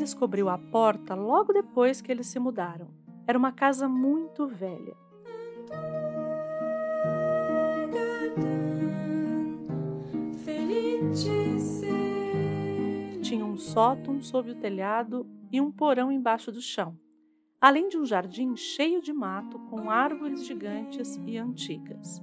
Descobriu a porta logo depois que eles se mudaram. Era uma casa muito velha. Tinha um sótão sob o telhado e um porão embaixo do chão, além de um jardim cheio de mato com árvores gigantes e antigas.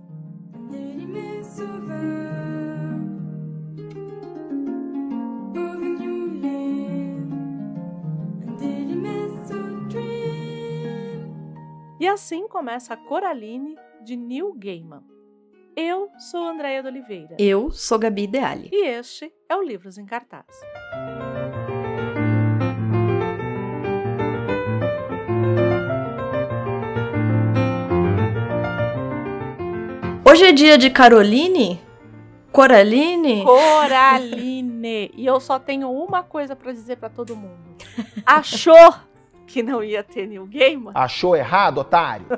E assim começa a Coraline de Neil Gaiman. Eu sou Andréia de Oliveira. Eu sou Gabi Ideali. E este é o Livros em Cartaz. Hoje é dia de Caroline? Coraline? Coraline! e eu só tenho uma coisa para dizer para todo mundo. Achou que não ia ter New Gaiman? Achou errado, otário?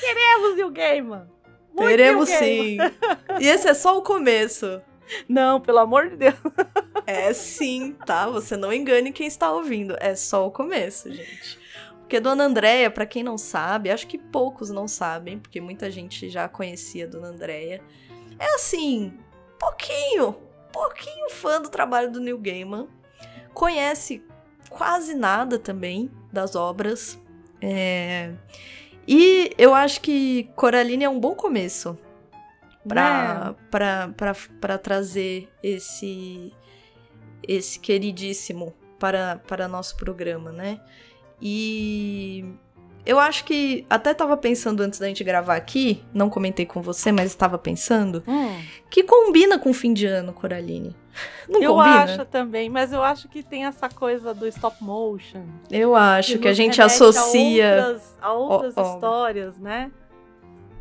Queremos New Gaiman! Muito Teremos Neil sim. E esse é só o começo. Não, pelo amor de Deus. É sim, tá? Você não engane quem está ouvindo. É só o começo, gente. Porque Dona Andréia, pra quem não sabe, acho que poucos não sabem, porque muita gente já conhecia Dona Andréia. É assim, pouquinho, pouquinho fã do trabalho do Neil Gaiman. Conhece quase nada também das obras. É... E eu acho que Coraline é um bom começo Né? pra, pra, pra trazer esse, esse queridíssimo para, para nosso programa, né? E eu acho que até tava pensando antes da gente gravar aqui, não comentei com você, mas estava pensando, Hum, que combina com o fim de ano, Coraline. Não eu combina? acho também, mas eu acho que tem essa coisa do stop motion. Eu acho que a nos gente associa. A outras, a outras Ó, ó. histórias, né?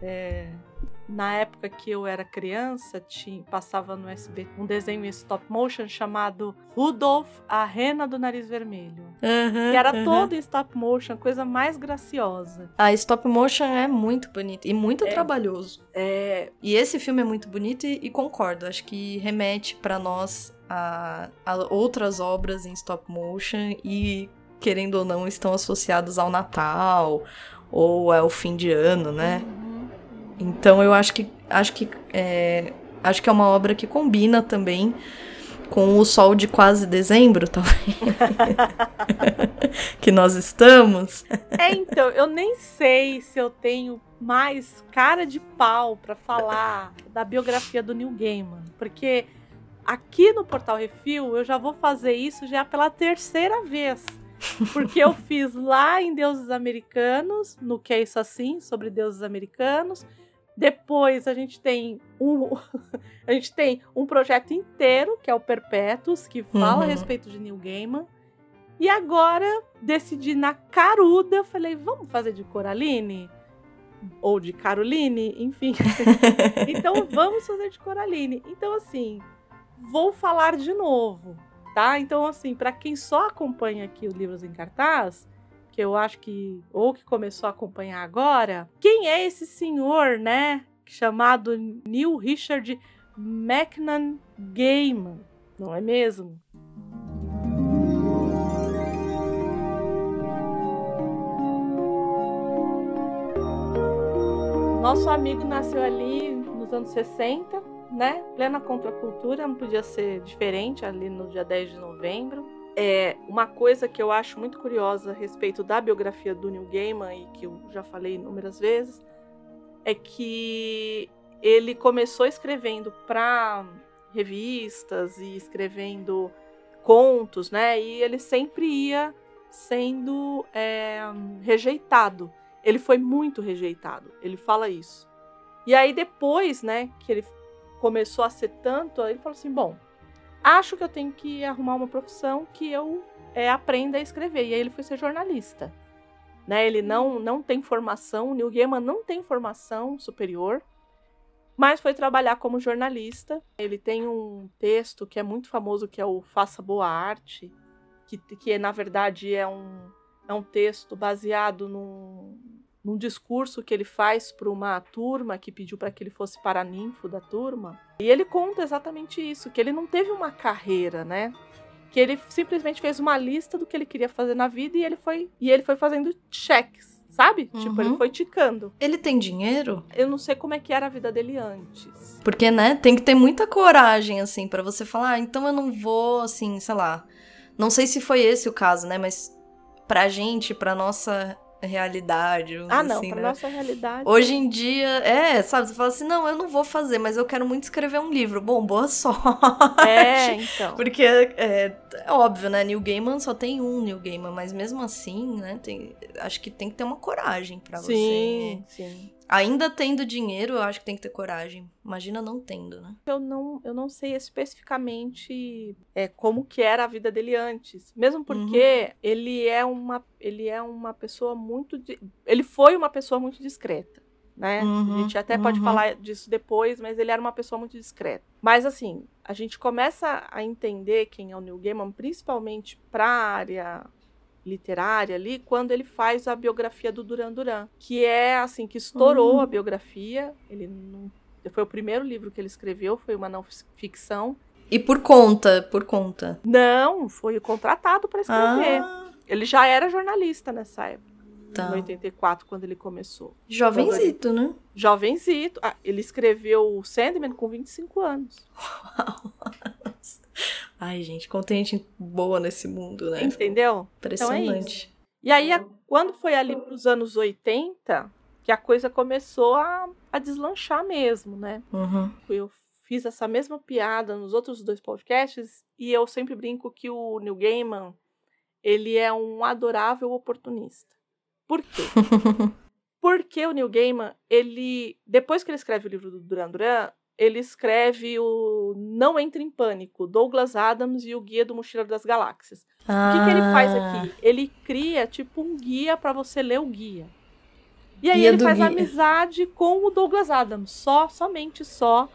É, na época que eu era criança, tinha, passava no SB um desenho em stop motion chamado Rudolph, a Rena do Nariz Vermelho. Aham, Que era aham. todo em stop motion, a coisa mais graciosa. A stop motion é muito bonito e muito É. trabalhoso. É, E esse filme é muito bonito e, e concordo. Acho que remete pra nós a, a outras obras em stop motion e, querendo ou não, estão associados ao Natal ou ao fim de ano, né? uhum. Então eu acho que acho que é, acho que é uma obra que combina também com o sol de quase dezembro, talvez. que nós estamos. É, então, eu nem sei se eu tenho mais cara de pau pra falar da biografia do Neil Gaiman, porque aqui no Portal Refil eu já vou fazer isso já pela terceira vez. Porque eu fiz lá em Deuses Americanos, no Que é Isso Assim, sobre deuses americanos. Depois a gente tem um, a gente tem um projeto inteiro, que é o Perpétuos, que fala a Uhum. respeito de Neil Gaiman. E agora decidi na caruda, falei, vamos fazer de Coraline? Ou de Caroline, enfim. então vamos fazer de Coraline. Então, assim, vou falar de novo, tá? Então, assim, para quem só acompanha aqui o Livros em Cartaz, que eu acho que, ou que começou a acompanhar agora, quem é esse senhor, né? Chamado Neil Richard Macnan Gaiman, não é mesmo? Nosso amigo nasceu ali nos anos 60, né? Plena contracultura, não podia ser diferente ali no dia 10 de novembro. É uma coisa que eu acho muito curiosa a respeito da biografia do Neil Gaiman e que eu já falei inúmeras vezes é que ele começou escrevendo para revistas e escrevendo contos, né? E ele sempre ia sendo é, rejeitado. Ele foi muito rejeitado. Ele fala isso. E aí depois, né, que ele começou a ser tanto, ele falou assim, bom, acho que eu tenho que arrumar uma profissão que eu é, aprenda a escrever. E aí ele foi ser jornalista. Né? Ele não, não tem formação, o Neil Gaiman não tem formação superior, mas foi trabalhar como jornalista. Ele tem um texto que é muito famoso, que é o Faça Boa Arte, que, que na verdade é um, é um texto baseado num, num discurso que ele faz para uma turma que pediu para que ele fosse paraninfo da turma. E ele conta exatamente isso, que ele não teve uma carreira, né? que ele simplesmente fez uma lista do que ele queria fazer na vida e ele foi e ele foi fazendo cheques, sabe? Uhum. Tipo, ele uhum. foi ticando. Ele tem dinheiro? Eu não sei como é que era a vida dele antes. Porque, né, tem que ter muita coragem assim para você falar, ah, então eu não vou assim, sei lá. Não sei se foi esse o caso, né, mas pra gente, pra nossa realidade. Ah, não, assim, pra né? nossa realidade. Hoje em dia, é, sabe, você fala assim, não, eu não vou fazer, mas eu quero muito escrever um livro. Bom, boa sorte. É, então. Porque é, é óbvio, né, Neil Gaiman só tem um Neil Gaiman, mas mesmo assim, né, tem, acho que tem que ter uma coragem para você. Sim, sim. Ainda tendo dinheiro, eu acho que tem que ter coragem. Imagina não tendo, né? Eu não, eu não sei especificamente é, como que era a vida dele antes. Mesmo porque uhum. ele é uma ele é uma pessoa muito ele foi uma pessoa muito discreta, né? Uhum, a gente até uhum. pode falar disso depois, mas ele era uma pessoa muito discreta. Mas assim, a gente começa a entender quem é o Neil Gaiman, principalmente para a área literária ali quando ele faz a biografia do Duran Duran, que é assim que estourou uhum. a biografia. Ele não, foi o primeiro livro que ele escreveu, foi uma não ficção. E por conta, por conta. Não, foi contratado para escrever. Ah. Ele já era jornalista nessa época. Tá. Em 84, quando ele começou. Jovenzito, ele... né? Jovenzito. Ah, ele escreveu o Sandman com 25 anos. Uau. Ai, gente, contente boa nesse mundo, né? Entendeu? Impressionante. Então é e aí, quando foi ali pros anos 80, que a coisa começou a, a deslanchar mesmo, né? Uhum. Eu fiz essa mesma piada nos outros dois podcasts e eu sempre brinco que o Neil Gaiman, ele é um adorável oportunista. Por quê? Porque o Neil Gaiman, ele depois que ele escreve o livro do Duran Duran, ele escreve o Não Entre em Pânico, Douglas Adams e o Guia do Mochileiro das Galáxias. Ah. O que, que, ele faz ah. aqui? Ele cria tipo um guia para você ler o guia. E aí guia ele faz amizade com o Douglas Adams, só, somente só,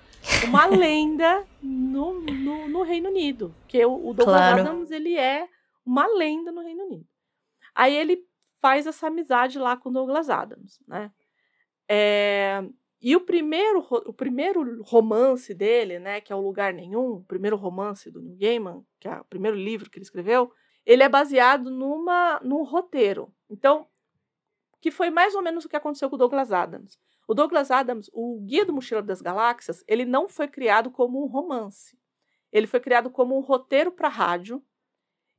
uma lenda no, no, no, Reino Unido. Porque o, o Douglas claro. Adams, ele é uma lenda no Reino Unido. Aí ele faz essa amizade lá com o Douglas Adams, né? É, e o primeiro, o primeiro romance dele, né, que é o Lugar Nenhum, o primeiro romance do Neil Gaiman, que é o primeiro livro que ele escreveu, ele é baseado numa, num roteiro. Então, que foi mais ou menos o que aconteceu com o Douglas Adams. O Douglas Adams, o Guia do Mochileiro das Galáxias, ele não foi criado como um romance. Ele foi criado como um roteiro para rádio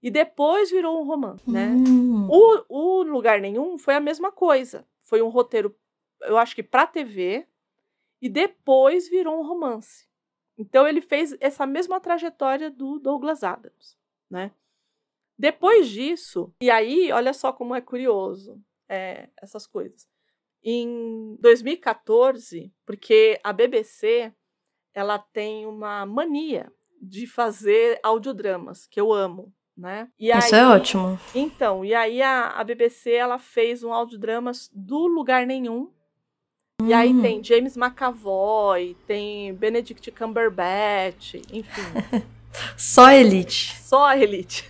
e depois virou um romance, né? Hum. O, o Lugar Nenhum foi a mesma coisa. Foi um roteiro, eu acho que para TV, e depois virou um romance. Então ele fez essa mesma trajetória do Douglas Adams, né? Depois disso, e aí, olha só como é curioso é, essas coisas. Em 2014, porque a BBC ela tem uma mania de fazer audiodramas, que eu amo, né? E Isso é aí, é ótimo. Então, e aí a, a BBC ela fez um audiodrama do Lugar Nenhum, e aí hum. tem James McAvoy, tem Benedict Cumberbatch, enfim. Só elite. Só elite.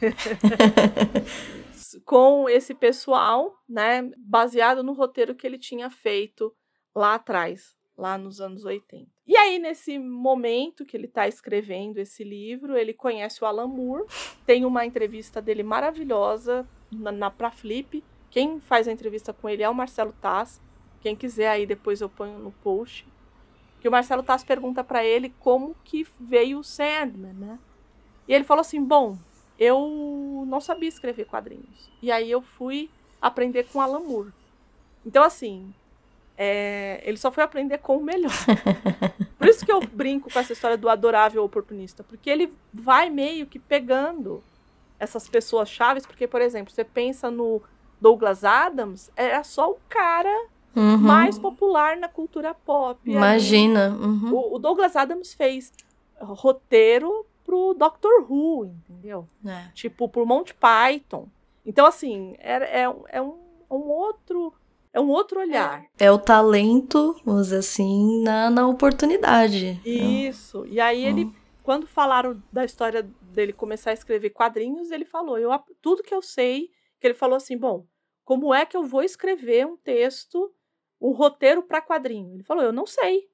Com esse pessoal, né, baseado no roteiro que ele tinha feito lá atrás, lá nos anos 80. E aí, nesse momento que ele está escrevendo esse livro, ele conhece o Alan Moore, tem uma entrevista dele maravilhosa na, na pra Flip. Quem faz a entrevista com ele é o Marcelo Tass. Quem quiser aí depois eu ponho no post. Que o Marcelo Tass pergunta para ele como que veio o Sandman, né? E ele falou assim: "Bom, eu não sabia escrever quadrinhos. E aí eu fui aprender com Alan Moore. Então assim, é, ele só foi aprender com o melhor. Por isso que eu brinco com essa história do adorável oportunista, porque ele vai meio que pegando essas pessoas chaves, porque por exemplo, você pensa no Douglas Adams, era só o cara uhum. mais popular na cultura pop. Imagina. Uhum. O, o, Douglas Adams fez roteiro pro Doctor Who, entendeu? É. Tipo, pro Monty Python. Então, assim, é, é, é um, um outro. É um outro olhar. É o talento, vamos dizer assim, na, na oportunidade. Isso. E aí ele, quando falaram da história dele começar a escrever quadrinhos, ele falou, eu tudo que eu sei, que ele falou assim, bom, como é que eu vou escrever um texto um roteiro para quadrinho. Ele falou, eu não sei.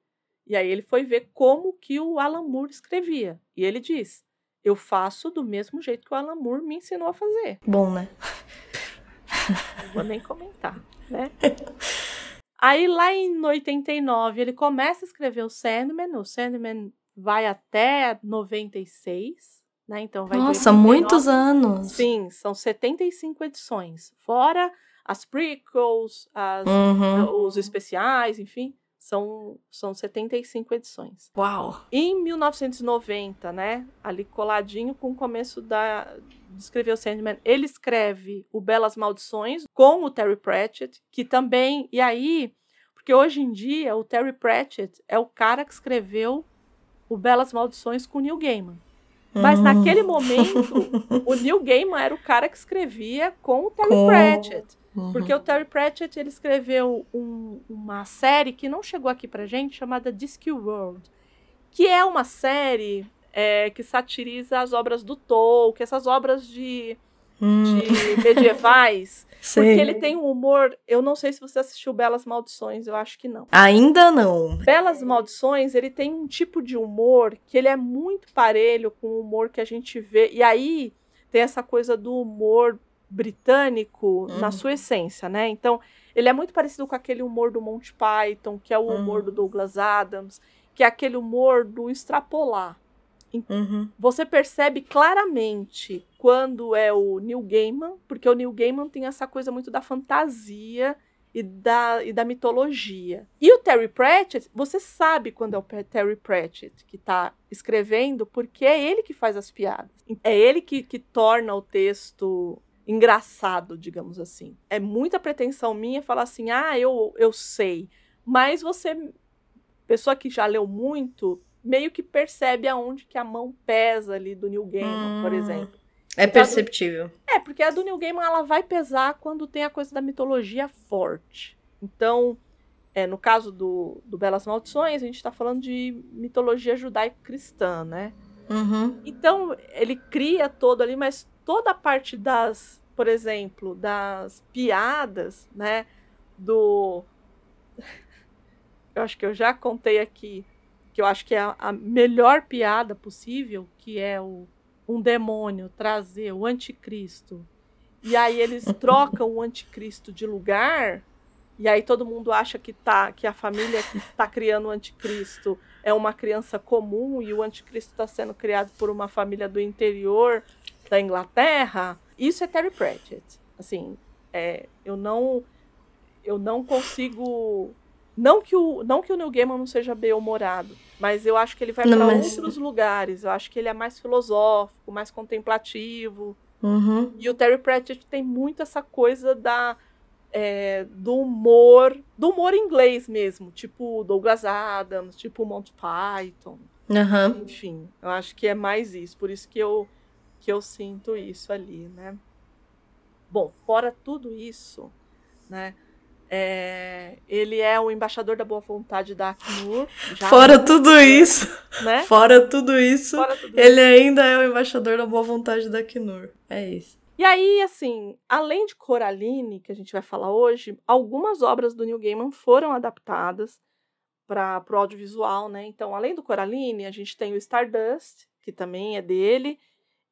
E aí ele foi ver como que o Alan Moore escrevia. E ele diz, eu faço do mesmo jeito que o Alan Moore me ensinou a fazer. Bom, né? Não vou nem comentar, né? Aí lá em 89 ele começa a escrever o Sandman, o Sandman vai até 96, né? Então vai Nossa, muitos anos. Sim, são 75 edições, fora as prequels, as, Uhum. os especiais, enfim, são, são 75 edições. Uau. Em 1990, né, ali coladinho com o começo da o Sandman, ele escreve o Belas Maldições com o Terry Pratchett, que também, e aí, porque hoje em dia o Terry Pratchett é o cara que escreveu o Belas Maldições com o Neil Gaiman. Mas Hum. naquele momento, o Neil Gaiman era o cara que escrevia com o Terry Com- Pratchett. Uhum. Porque o Terry Pratchett ele escreveu um- uma série que não chegou aqui pra gente, chamada Discworld, que é uma série é, que satiriza as obras do Tolkien, essas obras de, Hum, de medievais. Porque ele tem um humor. Eu não sei se você assistiu Belas Maldições, eu acho que não. Ainda não. Belas Maldições, ele tem um tipo de humor que ele é muito parelho com o humor que a gente vê. E aí tem essa coisa do humor britânico na Uhum. sua essência, né? Então, ele é muito parecido com aquele humor do Monty Python, que é o humor Uhum. do Douglas Adams, que é aquele humor do extrapolar. Uhum. Você percebe claramente quando é o Neil Gaiman, porque o Neil Gaiman tem essa coisa muito da fantasia e da, e da mitologia. E o Terry Pratchett, você sabe quando é o Terry Pratchett que está escrevendo, porque é ele que faz as piadas. É ele que, que torna o texto engraçado, digamos assim. É muita pretensão minha falar assim, ah, eu, eu sei. Mas você, pessoa que já leu muito, meio que percebe aonde que a mão pesa ali do Neil Gaiman, por Hum. exemplo. É perceptível. É, porque a do Neil Gaiman ela vai pesar quando tem a coisa da mitologia forte. Então, é, no caso do, do Belas Maldições, a gente está falando de mitologia judaico-cristã, né? Uhum. Então, ele cria todo ali, mas toda a parte das, por exemplo, das piadas, né? Do. Eu acho que eu já contei aqui, que eu acho que é a, melhor piada possível, que é o, um demônio trazer o anticristo. E aí eles trocam o anticristo de lugar, e aí todo mundo acha que, tá, que a família que está criando o anticristo é uma criança comum e o anticristo está sendo criado por uma família do interior da Inglaterra. Isso é Terry Pratchett. Assim, é, eu não eu não consigo não que o não que o Neil Gaiman não seja bem humorado, mas eu acho que ele vai para mas- outros lugares. Eu acho que ele é mais filosófico, mais contemplativo. Uhum. E o Terry Pratchett tem muito essa coisa da é, do humor, do humor inglês mesmo, tipo Douglas Adams, tipo Monty Python. Aham. Enfim, eu acho que é mais isso, por isso que eu que eu sinto isso ali, né? Bom, fora tudo isso, né? é, ele é o embaixador da boa vontade da Acnur. Fora tudo isso, né? fora tudo isso, Fora tudo ele ainda é o embaixador da boa vontade da Knur. É isso. E aí, assim, além de Coraline, que a gente vai falar hoje, algumas obras do Neil Gaiman foram adaptadas para o audiovisual, né? Então, além do Coraline, a gente tem o Stardust, que também é dele,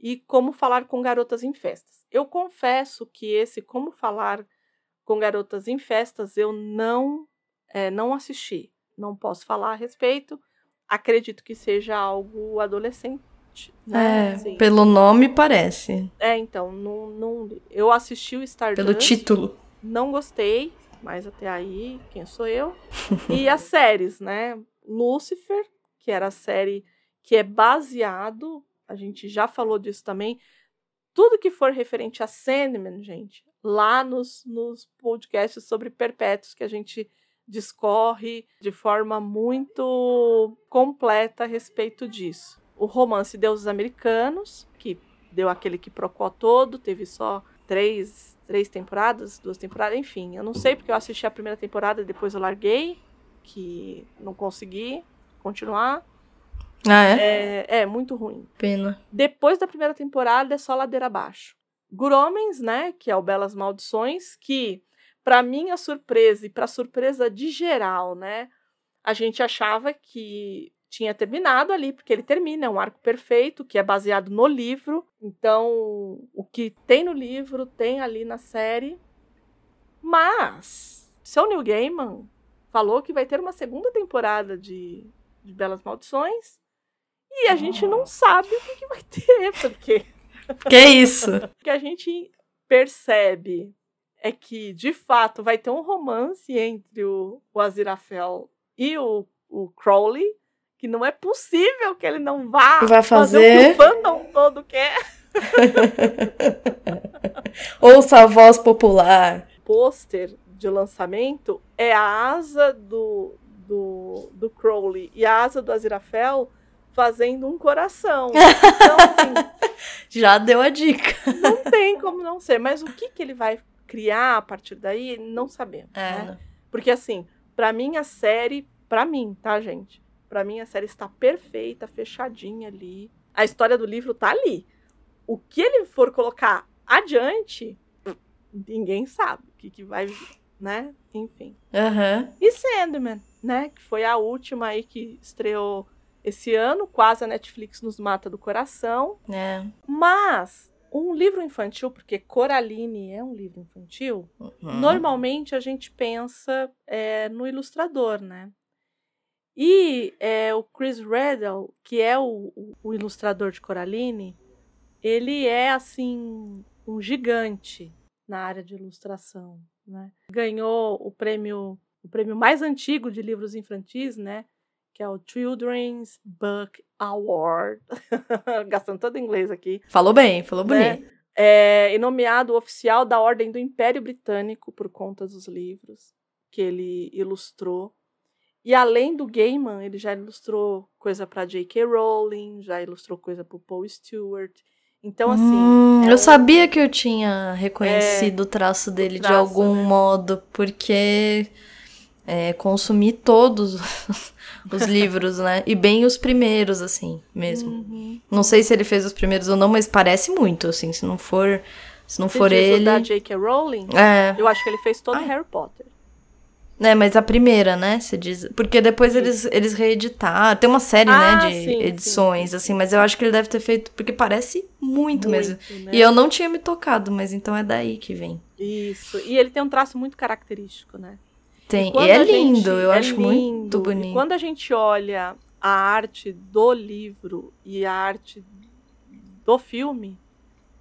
e Como Falar com Garotas em Festas. Eu confesso que esse Como Falar com Garotas em Festas eu não, é, não assisti. Não posso falar a respeito. Acredito que seja algo adolescente. Né? É, Assim. pelo nome parece. É, então, não, não, eu assisti o Stardust. Pelo título. Não gostei, mas até aí, quem sou eu? E as séries, né? Lucifer, que era a série que é baseado, a gente já falou disso também. Tudo que for referente a Sandman, gente, lá nos, nos podcasts sobre Perpétuos que a gente discorre de forma muito completa a respeito disso. O romance Deuses Americanos, que deu aquele que procó todo, teve só três, três temporadas, duas temporadas, enfim. Eu não sei porque eu assisti a primeira temporada e depois eu larguei, que não consegui continuar. Ah, é? É, é muito ruim. Pena. Depois da primeira temporada é só ladeira abaixo. Gromens, né, que é o Belas Maldições, que para minha surpresa e para surpresa de geral, né, a gente achava que tinha terminado ali, porque ele termina, é um arco perfeito, que é baseado no livro. Então, o que tem no livro tem ali na série. Mas, seu Neil Gaiman falou que vai ter uma segunda temporada de, de Belas Maldições. E a gente não sabe o que, que vai ter, porque. Que isso? O que a gente percebe é que, de fato, vai ter um romance entre o, o Aziraphale e o, o Crowley, que não é possível que ele não vá vai fazer, fazer o que o fandom todo quer. Ouça a voz popular. Pôster de lançamento é a asa do, do, do Crowley e a asa do Aziraphale fazendo um coração. Então, assim, Já deu a dica. não tem como não ser. Mas o que, que ele vai criar a partir daí, não sabemos. É. Né? Porque, assim, pra mim a série, pra mim, tá, gente? Pra mim a série está perfeita, fechadinha ali. A história do livro tá ali. O que ele for colocar adiante, ninguém sabe o que, que vai vir, né? Enfim. Aham. E Sandman, né? Que foi a última aí que estreou esse ano. Quase a Netflix nos mata do coração. É. Mas um livro infantil, porque Coraline é um livro infantil, Uhum. normalmente a gente pensa é, no ilustrador, né? E é, o Chris Riddle, que é o, o- o ilustrador de Coraline, ele é assim um gigante na área de ilustração, né? Ganhou o prêmio o prêmio mais antigo de livros infantis, né? Que é o Children's Book Award. Gastando todo inglês aqui Falou bem, falou né? bonito. É, e nomeado oficial da Ordem do Império Britânico por conta dos livros que ele ilustrou. E além do Gaiman, ele já ilustrou coisa para J.K. Rowling, já ilustrou coisa para Paul Stewart. Então, assim. Hum, é eu sabia que eu tinha reconhecido o traço dele de traço, algum né? modo, porque é, consumi todos os livros, né? E bem os primeiros, assim, mesmo. Uhum. Não sei se ele fez os primeiros ou não, mas parece muito, assim. Se não for, se não Você for diz o ele. da J.K. Rowling, É, eu acho que ele fez todo Ai. Harry Potter. né, mas a primeira, né? Você diz. Porque depois eles, eles reeditaram. Tem uma série, Ah, né, de sim, edições, sim, assim, mas eu acho que ele deve ter feito. Porque parece muito, mesmo. né? E eu não tinha me tocado, mas então é daí que vem. Isso. E ele tem um traço muito característico, né? Tem. E, quando é gente- lindo, eu é acho lindo. muito E bonito. quando a gente olha a arte do livro e a arte do filme,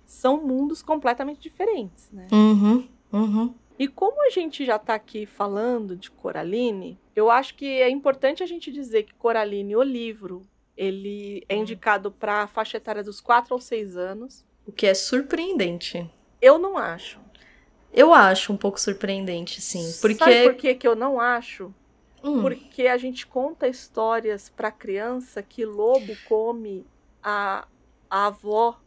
são mundos completamente diferentes, né? Uhum, uhum. E como a gente já tá aqui falando de Coraline, eu acho que é importante a gente dizer que Coraline, o livro, ele é indicado para a faixa etária dos 4 aos 6 anos. O que é surpreendente. Eu não acho. Eu acho um pouco surpreendente, sim. Porque. Sabe por que, que eu não acho? Hum, Porque a gente conta histórias pra criança que lobo come a, a avó,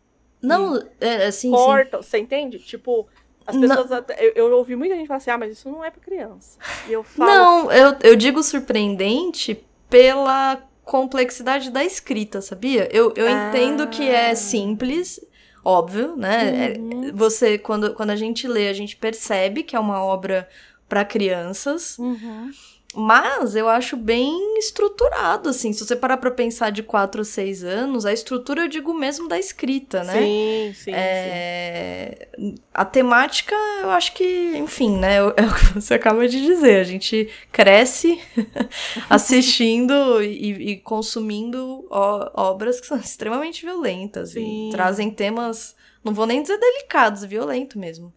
Não, é, é, sim, sim. corta, você entende? Tipo, as pessoas. eu, eu ouvi muita gente falar assim: ah, mas isso não é pra criança. E eu falo. Não, eu, eu digo surpreendente pela complexidade da escrita, sabia? Eu, eu Ah. entendo que é simples, óbvio, né? É- Uhum. Você, quando, quando a gente lê, a gente percebe que é uma obra para crianças, Uhum. Mas eu acho bem estruturado, assim. Se você parar pra pensar de 4 ou 6 anos, a estrutura eu digo mesmo da escrita, né? Sim, sim, sim. É, A temática, eu acho que, enfim, né? É o que você acaba de dizer. A gente cresce assistindo e, e consumindo obras que são extremamente violentas Sim. e trazem temas, não vou nem dizer delicados, violento mesmo.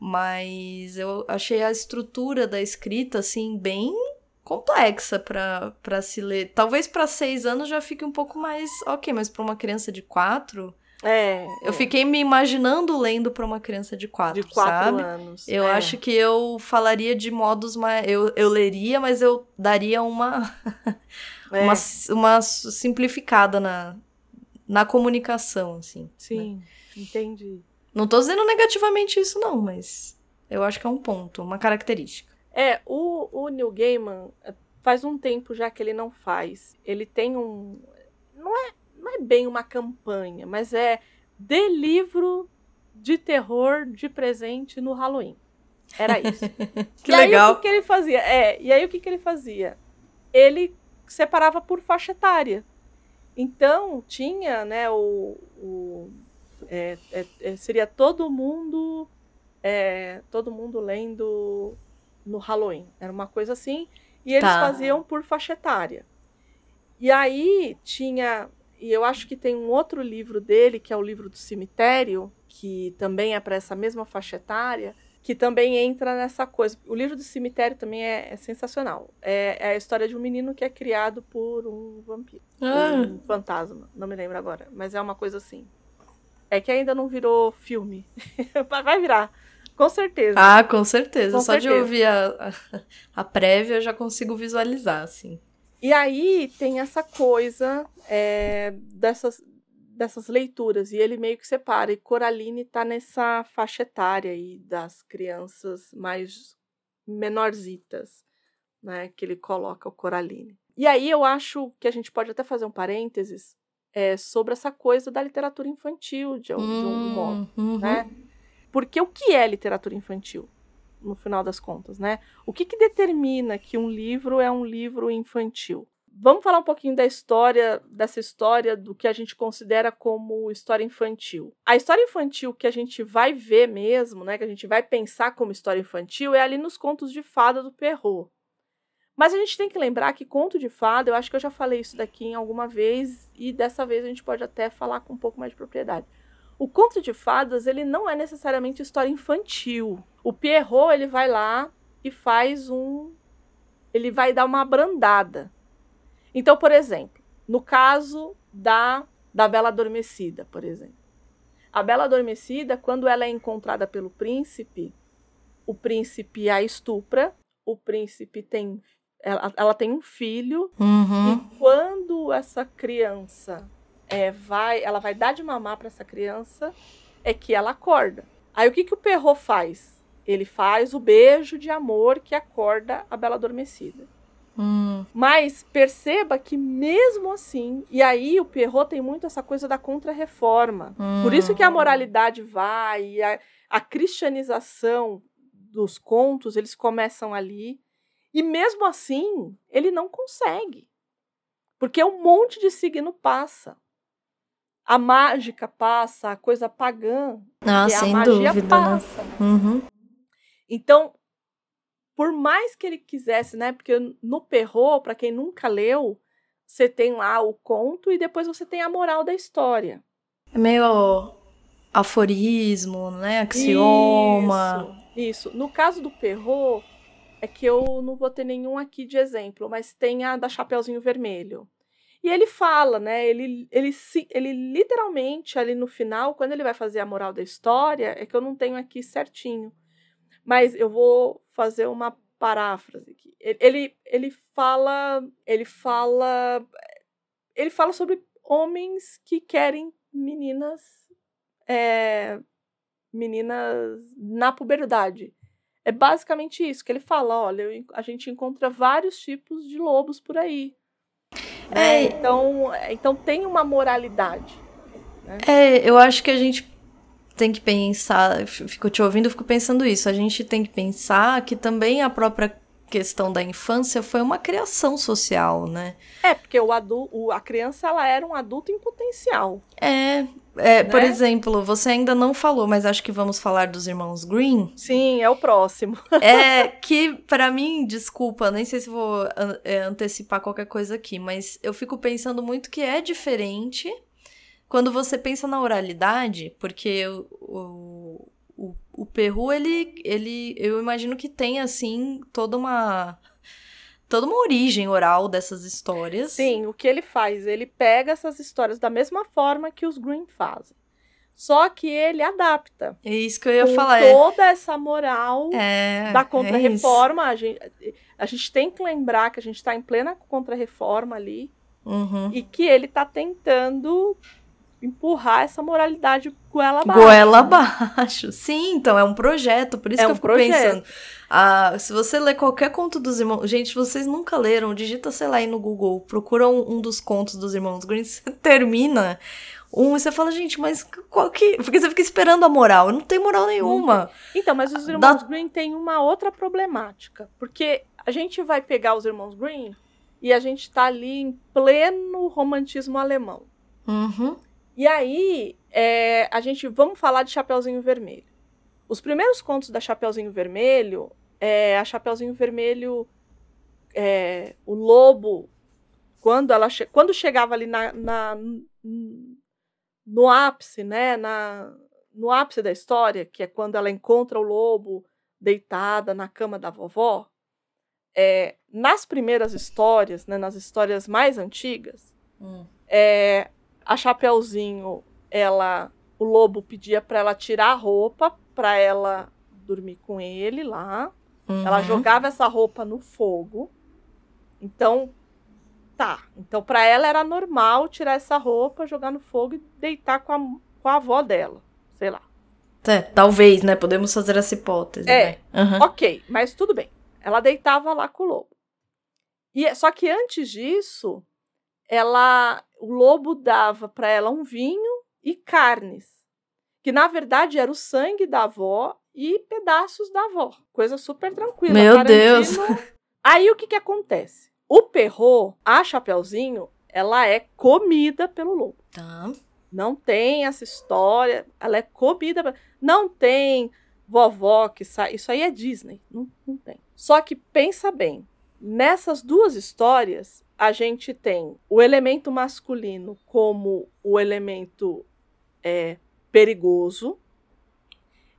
Mas eu achei a estrutura da escrita, assim, bem complexa pra pra se ler. Talvez pra seis anos já fique um pouco mais ok, mas pra uma criança de quatro. É. Eu é, fiquei me imaginando lendo pra uma criança de quatro, de quatro sabe? anos. Eu é. acho que eu falaria de modos mais. Eu, eu leria, mas eu daria uma, É, uma, uma simplificada na, na comunicação, assim. Sim, entendi. Não tô dizendo negativamente isso, não, mas eu acho que é um ponto, uma característica. É, o, o Neil Gaiman eh, faz um tempo já que ele não faz. Ele tem um. Não é, não é bem uma campanha, mas é de livro de terror de presente no Halloween. Era isso. Que e Aí, legal. o que, que ele fazia? É, e aí o que, que ele fazia? Ele separava por faixa etária. Então, tinha, né, o. o é, é, é seria todo mundo. É, todo mundo lendo no Halloween. Era uma coisa assim. E eles tá. faziam por faixa etária. E aí tinha. E eu acho que tem um outro livro dele, que é o livro do cemitério, que também é para essa mesma faixa etária, que também entra nessa coisa. O livro do cemitério também é, é sensacional. É, é, a história de um menino que é criado por um vampiro. Ah. Um fantasma. Não me lembro agora. Mas é uma coisa assim. É que ainda não virou filme. Vai virar. Com certeza. Ah, com certeza. Com Só certeza. de ouvir a, a, a, prévia eu já consigo visualizar, assim. E aí tem essa coisa é, dessas, dessas leituras. E ele meio que separa. E Coraline tá nessa faixa etária aí das crianças mais menorzitas, né? Que ele coloca o Coraline. E aí eu acho que a gente pode até fazer um parênteses é, sobre essa coisa da literatura infantil, de, de algum modo, uhum. né? Porque o que é literatura infantil, no final das contas, né? O que, que determina que um livro é um livro infantil? Vamos falar um pouquinho da história, dessa história do que a gente considera como história infantil. A história infantil que a gente vai ver mesmo, né, que a gente vai pensar como história infantil, é ali nos contos de fada do Perrault. Mas a gente tem que lembrar que conto de fada, eu acho que eu já falei isso daqui em alguma vez, e dessa vez a gente pode até falar com um pouco mais de propriedade. O conto de fadas, ele não é necessariamente história infantil. O Pierrot, ele vai lá e faz um ele vai dar uma abrandada. Então, por exemplo, no caso da da Bela Adormecida, por exemplo. A Bela Adormecida, quando ela é encontrada pelo príncipe, o príncipe a estupra, o príncipe tem ela, ela tem um filho uhum. e quando essa criança é, vai, ela vai dar de mamar para essa criança, é que ela acorda. Aí o que, que o perro faz? Ele faz o beijo de amor que acorda a Bela Adormecida. Hum. Mas perceba que mesmo assim, e aí o Perrot tem muito essa coisa da contra-reforma. Hum. Por isso que a moralidade vai, a, a cristianização dos contos, eles começam ali. E mesmo assim, ele não consegue. Porque um monte de signo passa a mágica passa, a coisa pagã. Ah, sem a magia dúvida, né? passa. Né? Uhum. Então, por mais que ele quisesse, né? Porque no Perro, para quem nunca leu, você tem lá o conto e depois você tem a moral da história. É meio aforismo, né? Axioma. Isso, isso. No caso do Perro, é que eu não vou ter nenhum aqui de exemplo, mas tem a da Chapeuzinho Vermelho. E ele fala, né? Ele, ele, ele literalmente, ali no final, quando ele vai fazer a moral da história, é que eu não tenho aqui certinho. Mas eu vou fazer uma paráfrase aqui. Ele, ele fala. Ele fala. Ele fala sobre homens que querem meninas. É, meninas na puberdade. É basicamente isso que ele fala. Olha, a gente encontra vários tipos de lobos por aí. Né? É, então, então tem uma moralidade. Né? É, eu acho que a gente tem que pensar, fico te ouvindo, fico pensando isso. A gente tem que pensar que também a própria questão da infância foi uma criação social, né? É, porque o adulto, a criança ela era um adulto em potencial. É, é né? por exemplo, você ainda não falou, mas acho que vamos falar dos irmãos Green. Sim, é o próximo. é que para mim, desculpa, nem sei se vou é, antecipar qualquer coisa aqui, mas eu fico pensando muito que é diferente quando você pensa na oralidade, porque o, o, Perru, ele, ele, eu imagino que tem, assim, toda uma toda uma origem oral dessas histórias. Sim, o que ele faz? Ele pega essas histórias da mesma forma que os Green fazem. Só que ele adapta. É isso que eu ia com falar. É. Toda é... essa moral é, da contra-reforma. É a, gente, a gente tem que lembrar que a gente está em plena contra-reforma ali. Uhum. E que ele está tentando empurrar essa moralidade goela abaixo. Goela abaixo. Sim, então é um projeto, por isso é que um eu fico projeto. pensando. Ah, se você ler qualquer conto dos irmãos. Gente, vocês nunca leram, digita, sei lá, aí no Google, procura um, um dos contos dos irmãos Green, você termina um e você fala, gente, mas qual que. Porque você fica esperando a moral. Não tem moral nenhuma. Então, mas os irmãos da... Green têm uma outra problemática. Porque a gente vai pegar os irmãos Green e a gente está ali em pleno romantismo alemão. Uhum. E aí, é, a gente vamos falar de Chapeuzinho Vermelho. Os primeiros contos da Chapeuzinho Vermelho, é, a Chapeuzinho Vermelho, é, o lobo, quando ela che quando chegava ali na, na, no ápice, né, na, no ápice da história, que é quando ela encontra o lobo deitada na cama da vovó, é, nas primeiras histórias, né, nas histórias mais antigas, hum. é, a Chapeuzinho, ela, o lobo pedia para ela tirar a roupa para ela dormir com ele lá. Uhum. Ela jogava essa roupa no fogo. Então, tá. Então, para ela era normal tirar essa roupa, jogar no fogo e deitar com a, com a avó dela. Sei lá. É, talvez, né? Podemos fazer essa hipótese. É. Né? Uhum. Ok, mas tudo bem. Ela deitava lá com o lobo. E só que antes disso, ela, o lobo dava para ela um vinho e carnes, que na verdade era o sangue da avó e pedaços da avó. Coisa super tranquila. Meu Deus. Aí o que que acontece? O perro, a Chapeuzinho, ela é comida pelo lobo. Tá. Não tem essa história, ela é comida. Não tem vovó que sai. Isso aí é Disney. Não, não tem. Só que pensa bem, nessas duas histórias, a gente tem o elemento masculino como o elemento é, perigoso.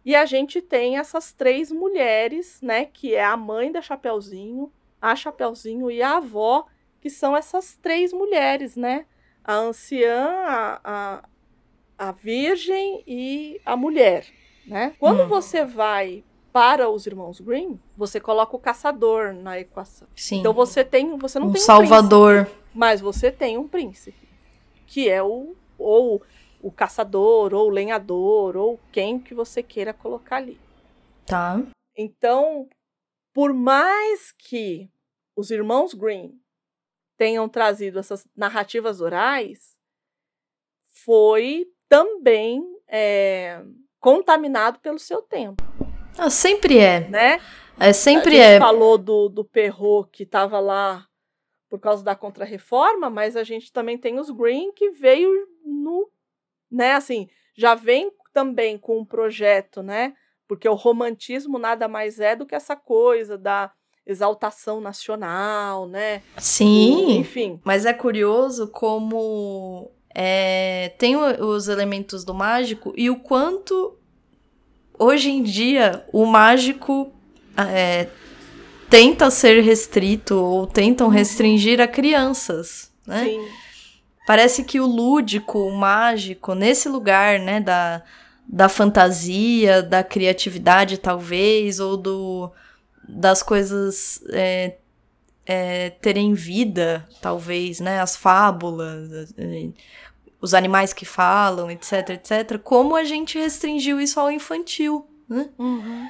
E a gente tem essas três mulheres, né? Que é a mãe da Chapeuzinho, a Chapeuzinho e a avó, que são essas três mulheres, né? A anciã, a, a, a virgem e a mulher, né? Quando Hum. você vai para os irmãos Green, você coloca o caçador na equação. Sim. Então você tem, você não um tem um salvador. príncipe, mas você tem um príncipe, que é o ou o caçador, ou o lenhador, ou quem que você queira colocar ali. Tá. Então, por mais que os irmãos Green tenham trazido essas narrativas orais, foi também é, contaminado pelo seu tempo, Ah, sempre é. né? É sempre a gente é. falou do, do Perrault que estava lá por causa da Contra-Reforma, mas a gente também tem os Green que veio no, né, assim, já vem também com um projeto, né? Porque o romantismo nada mais é do que essa coisa da exaltação nacional, né? Sim. Enfim. Mas é curioso como é, tem os elementos do mágico e o quanto hoje em dia o mágico é, tenta ser restrito ou tentam restringir a crianças, né? Sim. Parece que o lúdico, o mágico, nesse lugar, né, da, da fantasia, da criatividade, talvez, ou do, das coisas é, é, terem vida, talvez, né, as fábulas, os animais que falam, etc, etc, como a gente restringiu isso ao infantil, né? Uhum.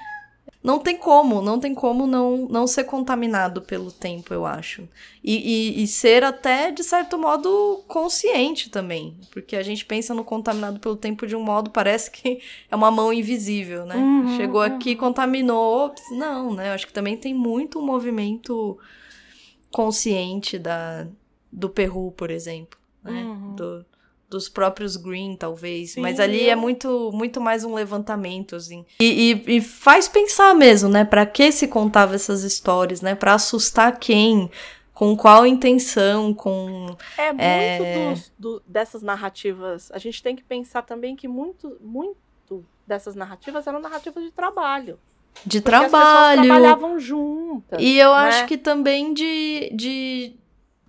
Não tem como, não tem como não, não ser contaminado pelo tempo, eu acho. E, e, e ser até, de certo modo, consciente também. Porque a gente pensa no contaminado pelo tempo de um modo, parece que é uma mão invisível, né? Uhum, Chegou aqui, contaminou. Ops, não, né? Eu acho que também tem muito um movimento consciente da, do Peru, por exemplo. Né? Uhum. Do, dos próprios Green, talvez. Sim, Mas ali eu- é muito, muito mais um levantamento, assim. E, e, e faz pensar mesmo, né? Pra que se contava essas histórias, né? Pra assustar quem? Com qual intenção? Com. É muito É. dos- do- dessas narrativas. A gente tem que pensar também que muito, muito dessas narrativas eram narrativas de trabalho. De Porque as trabalho. trabalhavam juntas. E eu né? acho que também de. de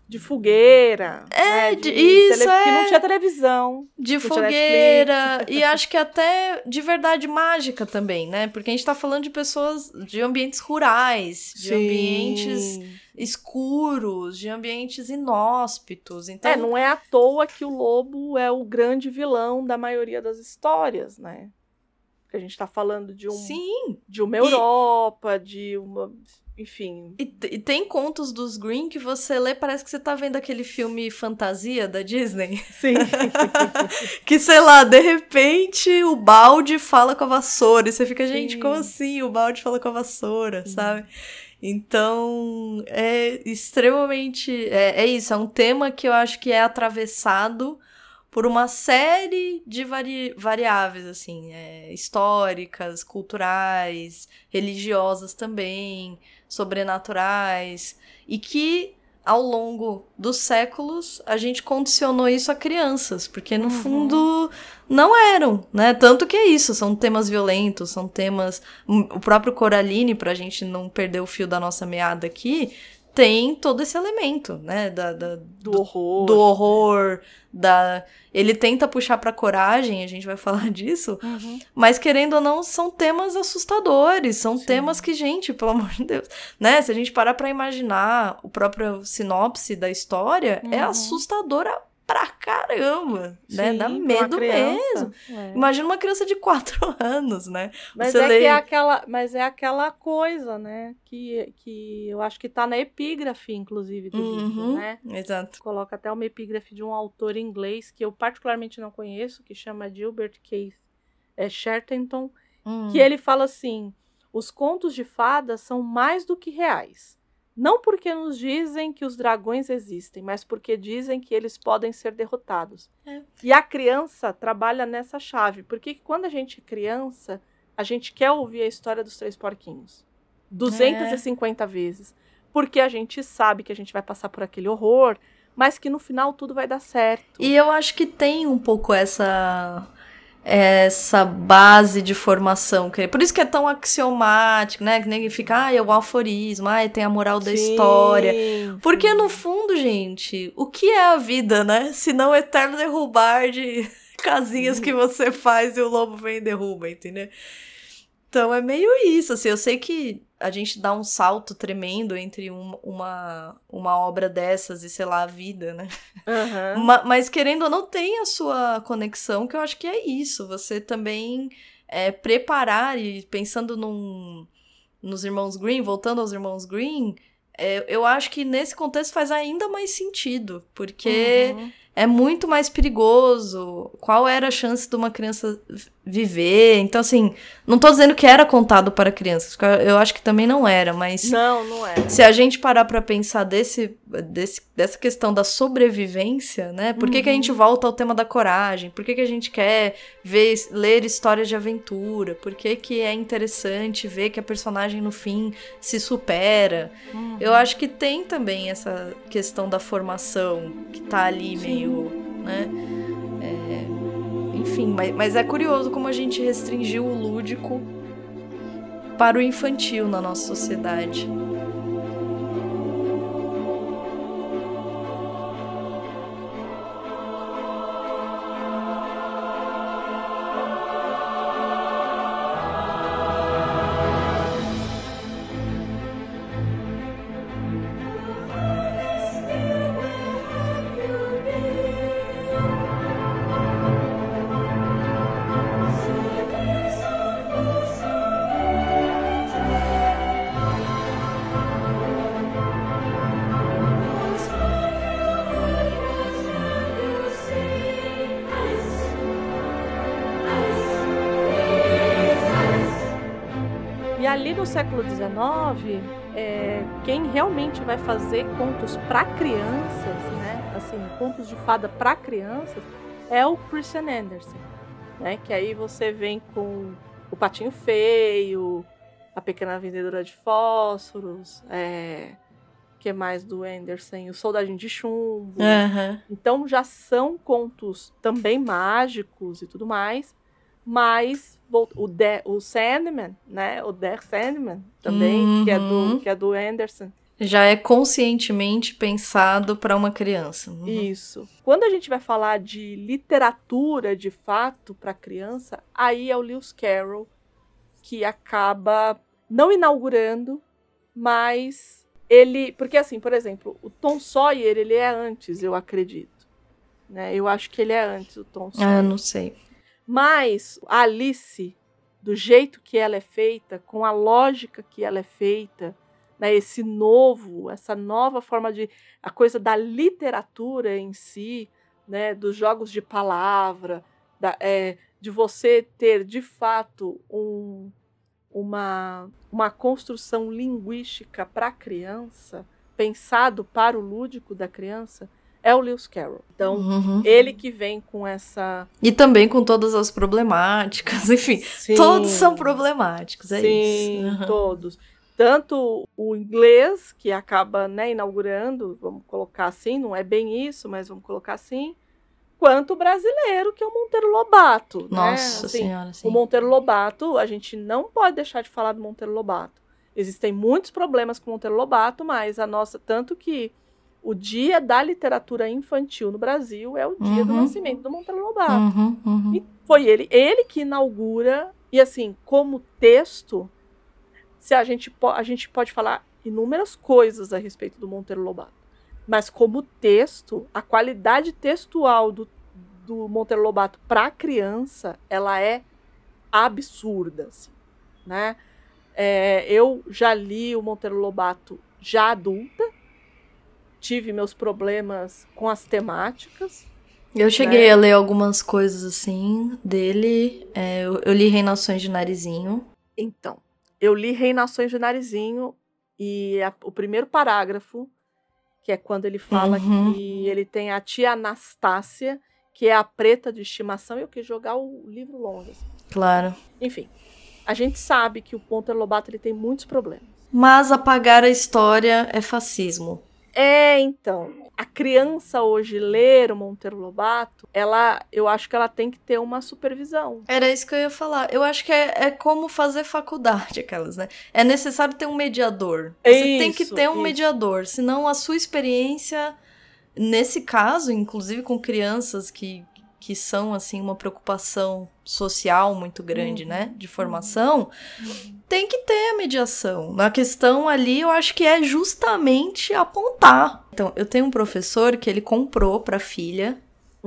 De fogueira. É, de- isso, Que é. não tinha televisão. De fogueira. e acho que até de verdade mágica também, né? Porque a gente tá falando de pessoas de ambientes rurais, de ambientes escuros, de ambientes inóspitos. Então, É, não é à toa que o lobo é o grande vilão da maioria das histórias, né? Porque a gente tá falando de, um, sim. de uma Europa, de uma. Enfim. E, e tem contos dos Green que você lê, parece que você tá vendo aquele filme fantasia da Disney. Sim. Que, sei lá, de repente o balde fala com a vassoura. E você fica, gente, Sim. como assim? O balde fala com a vassoura, sabe? Então, é extremamente. É, é isso, é um tema que eu acho que é atravessado por uma série de vari variáveis, assim, é, históricas, culturais, religiosas também, sobrenaturais, e que ao longo dos séculos a gente condicionou isso a crianças, porque no uhum. fundo não eram, né? Tanto que é isso, são temas violentos, são temas. O próprio Coraline, pra gente não perder o fio da nossa meada aqui, tem todo esse elemento, né? Da, da do, horror. Do horror, da. Ele tenta puxar pra coragem, a gente vai falar disso. Uhum. Mas, querendo ou não, são temas assustadores. São Sim. temas que, gente, pelo amor de Deus. Né? Se a gente parar pra imaginar o próprio sinopse da história, é uhum. é assustadora caramba, Sim, né? Dá medo mesmo. É. Imagina uma criança de quatro anos, né? Mas Você é lê... que é aquela, mas é aquela coisa, né? Que, que eu acho que tá na epígrafe, inclusive, do uhum, livro, né? Exato. Coloca até uma epígrafe de um autor inglês que eu particularmente não conheço, que chama Gilbert Keith é, uhum. que ele fala assim: os contos de fadas são mais do que reais não porque nos dizem que os dragões existem, mas porque dizem que eles podem ser derrotados. É. E a criança trabalha nessa chave, porque quando a gente é criança, a gente quer ouvir a história dos três porquinhos 250 é. vezes, porque a gente sabe que a gente vai passar por aquele horror, mas que no final tudo vai dar certo. E eu acho que tem um pouco essa essa base de formação. Por isso que é tão axiomático, né? Que nem fica, ah, é o aforismo, ah, tem a moral da sim, história. Porque no fundo, gente, o que é a vida, né? Se não eterno derrubar de casinhas que você faz e o lobo vem e derruba, entendeu? Então é meio isso, assim, eu sei que a gente dá um salto tremendo entre um, uma, uma obra dessas e, sei lá, a vida, né? Uhum. mas querendo ou não, tem a sua conexão, que eu acho que é isso. Você também é, preparar e pensando num, nos irmãos Green, voltando aos irmãos Green, é, eu acho que nesse contexto faz ainda mais sentido, porque. Uhum é muito mais perigoso. Qual era a chance de uma criança viver? Então, assim, não tô dizendo que era contado para crianças, eu acho que também não era, mas. Não, não é. Se a gente parar para pensar desse, desse, dessa questão da sobrevivência, né? Por que, uhum. que a gente uhum. volta ao tema da coragem? Por que, que a gente quer ver, ler histórias de aventura? Por que, que é interessante ver que a personagem no fim se supera? Uhum. Eu acho que tem também essa questão da formação que tá ali Sim. Né? É, enfim, mas, mas é curioso como a gente restringiu o lúdico para o infantil na nossa sociedade. XIX, é, quem realmente vai fazer contos para crianças, né? Assim, contos de fada para crianças, é o Christian Andersen, né? Que aí você vem com o Patinho Feio, a Pequena Vendedora de Fósforos, é, que mais do Anderson, o Soldadinho de Chumbo. Uhum. Então já são contos também mágicos e tudo mais, mas o, The, o Sandman, né? O The Sandman também, uhum. que, é do, uhum. que é do Anderson. Já é conscientemente pensado para uma criança. Uhum. Isso. Quando a gente vai falar de literatura de fato para criança, aí é o Lewis Carroll que acaba não inaugurando, mas ele, porque assim, por exemplo, o Tom Sawyer ele é antes, eu acredito, né? Eu acho que ele é antes o Tom Sawyer. Ah, não sei. Mas a Alice, do jeito que ela é feita, com a lógica que ela é feita, né, esse novo, essa nova forma de a coisa da literatura em si, né, dos jogos de palavra, da, é, de você ter de fato um, uma, uma construção linguística para a criança, pensado para o lúdico da criança, é o Lewis Carroll. Então, uhum. ele que vem com essa. E também com todas as problemáticas, enfim. Sim. Todos são problemáticos, é Sim, isso. Uhum. todos. Tanto o inglês, que acaba né, inaugurando, vamos colocar assim, não é bem isso, mas vamos colocar assim, quanto o brasileiro, que é o Monteiro Lobato. Né? Nossa né? assim, Senhora, sim. O Monteiro Lobato, a gente não pode deixar de falar do Monteiro Lobato. Existem muitos problemas com o Monteiro Lobato, mas a nossa, tanto que o dia da literatura infantil no Brasil é o dia uhum. do nascimento do Monteiro Lobato. Uhum, uhum. E foi ele, ele que inaugura, e assim, como texto, se a gente, a gente pode falar inúmeras coisas a respeito do Monteiro Lobato. Mas como texto, a qualidade textual do, do Monteiro Lobato para criança, ela é absurda, assim, né? É, eu já li o Monteiro Lobato já adulta, tive meus problemas com as temáticas. Eu cheguei né? a ler algumas coisas assim dele. É, eu, eu, li Reinações de Narizinho. Então, eu li Reinações de Narizinho e a, o primeiro parágrafo, que é quando ele fala uhum. que ele tem a tia Anastácia, que é a preta de estimação, e eu quis jogar o livro longe. Assim. Claro. Enfim, a gente sabe que o Ponta Lobato ele tem muitos problemas. Mas apagar a história é fascismo. É, então. A criança hoje ler o Monteiro Lobato, ela, eu acho que ela tem que ter uma supervisão. Era isso que eu ia falar. Eu acho que é, é como fazer faculdade, aquelas, né? É necessário ter um mediador. Você isso, tem que ter um isso. mediador, senão a sua experiência, nesse caso, inclusive com crianças que, que são assim uma preocupação social muito grande, uhum. né, de formação, uhum. tem que ter a mediação. Na questão ali, eu acho que é justamente apontar. Então, eu tenho um professor que ele comprou para filha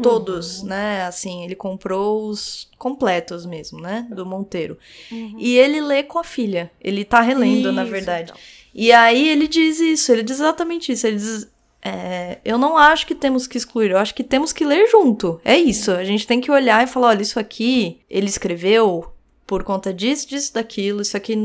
todos, uhum. né? Assim, ele comprou os completos mesmo, né, do Monteiro. Uhum. E ele lê com a filha. Ele tá relendo, isso, na verdade. Então. E aí ele diz isso, ele diz exatamente isso. Ele diz: é, eu não acho que temos que excluir, eu acho que temos que ler junto. É isso. A gente tem que olhar e falar: olha, isso aqui ele escreveu por conta disso, disso, daquilo. Isso aqui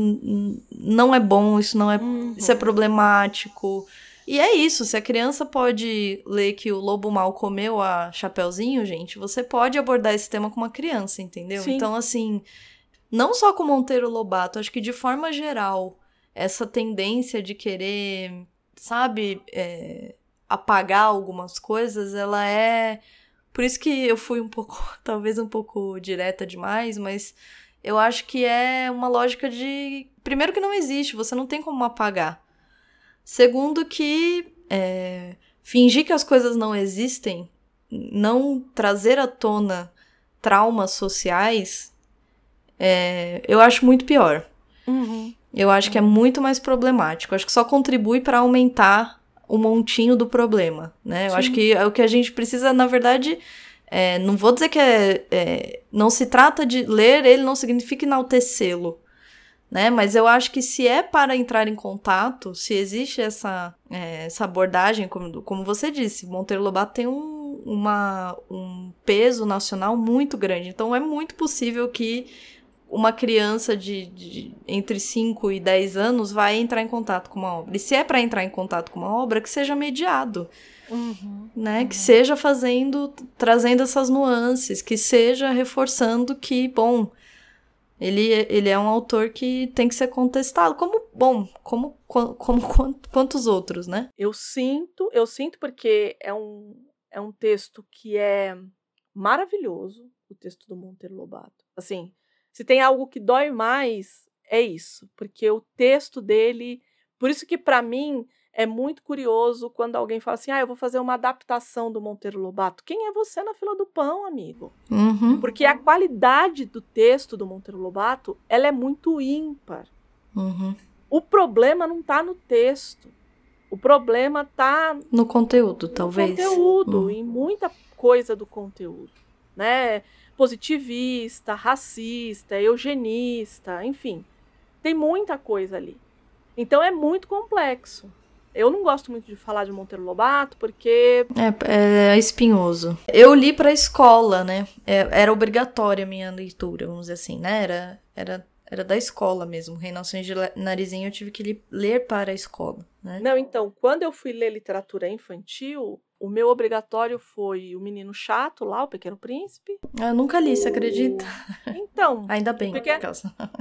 não é bom, isso não é, uhum. isso é problemático. E é isso. Se a criança pode ler que o lobo mal comeu a Chapeuzinho, gente, você pode abordar esse tema com uma criança, entendeu? Sim. Então, assim, não só com Monteiro Lobato, acho que de forma geral, essa tendência de querer, sabe, é, apagar algumas coisas, ela é. Por isso que eu fui um pouco, talvez um pouco direta demais, mas eu acho que é uma lógica de. Primeiro, que não existe, você não tem como apagar. Segundo, que é, fingir que as coisas não existem, não trazer à tona traumas sociais, é, eu acho muito pior. Uhum. Eu acho que é muito mais problemático. Eu acho que só contribui para aumentar o montinho do problema, né? Eu Sim. acho que é o que a gente precisa, na verdade, é, não vou dizer que é, é, não se trata de ler ele, não significa enaltecê-lo, né? Mas eu acho que se é para entrar em contato, se existe essa, é, essa abordagem, como, como você disse, Monteiro Lobato tem um, uma, um peso nacional muito grande, então é muito possível que uma criança de, de, entre 5 e 10 anos vai entrar em contato com uma obra. E se é para entrar em contato com uma obra, que seja mediado. Uhum, né? Uhum. Que seja fazendo, trazendo essas nuances, que seja reforçando que, bom, ele, ele é um autor que tem que ser contestado. Como, bom, como, como, como quantos outros, né? Eu sinto, eu sinto porque é um, é um texto que é maravilhoso, o texto do Monteiro Lobato. Assim, se tem algo que dói mais, é isso, porque o texto dele, por isso que para mim é muito curioso quando alguém fala assim: "Ah, eu vou fazer uma adaptação do Monteiro Lobato". Quem é você na fila do pão, amigo? Uhum. Porque a qualidade do texto do Monteiro Lobato, ela é muito ímpar. Uhum. O problema não está no texto. O problema está no conteúdo, talvez. No conteúdo, uhum. em muita coisa do conteúdo, né? Positivista, racista, eugenista, enfim. Tem muita coisa ali. Então é muito complexo. Eu não gosto muito de falar de Monteiro Lobato porque. É, é espinhoso. Eu li pra escola, né? É, era obrigatória a minha leitura, vamos dizer assim, né? Era, era era da escola mesmo. Reinações de Narizinho eu tive que ler para a escola, né? Não, então, quando eu fui ler literatura infantil, o meu obrigatório foi O Menino Chato, lá, O Pequeno Príncipe. Eu nunca li, você acredita? Então. Ainda bem. Porque...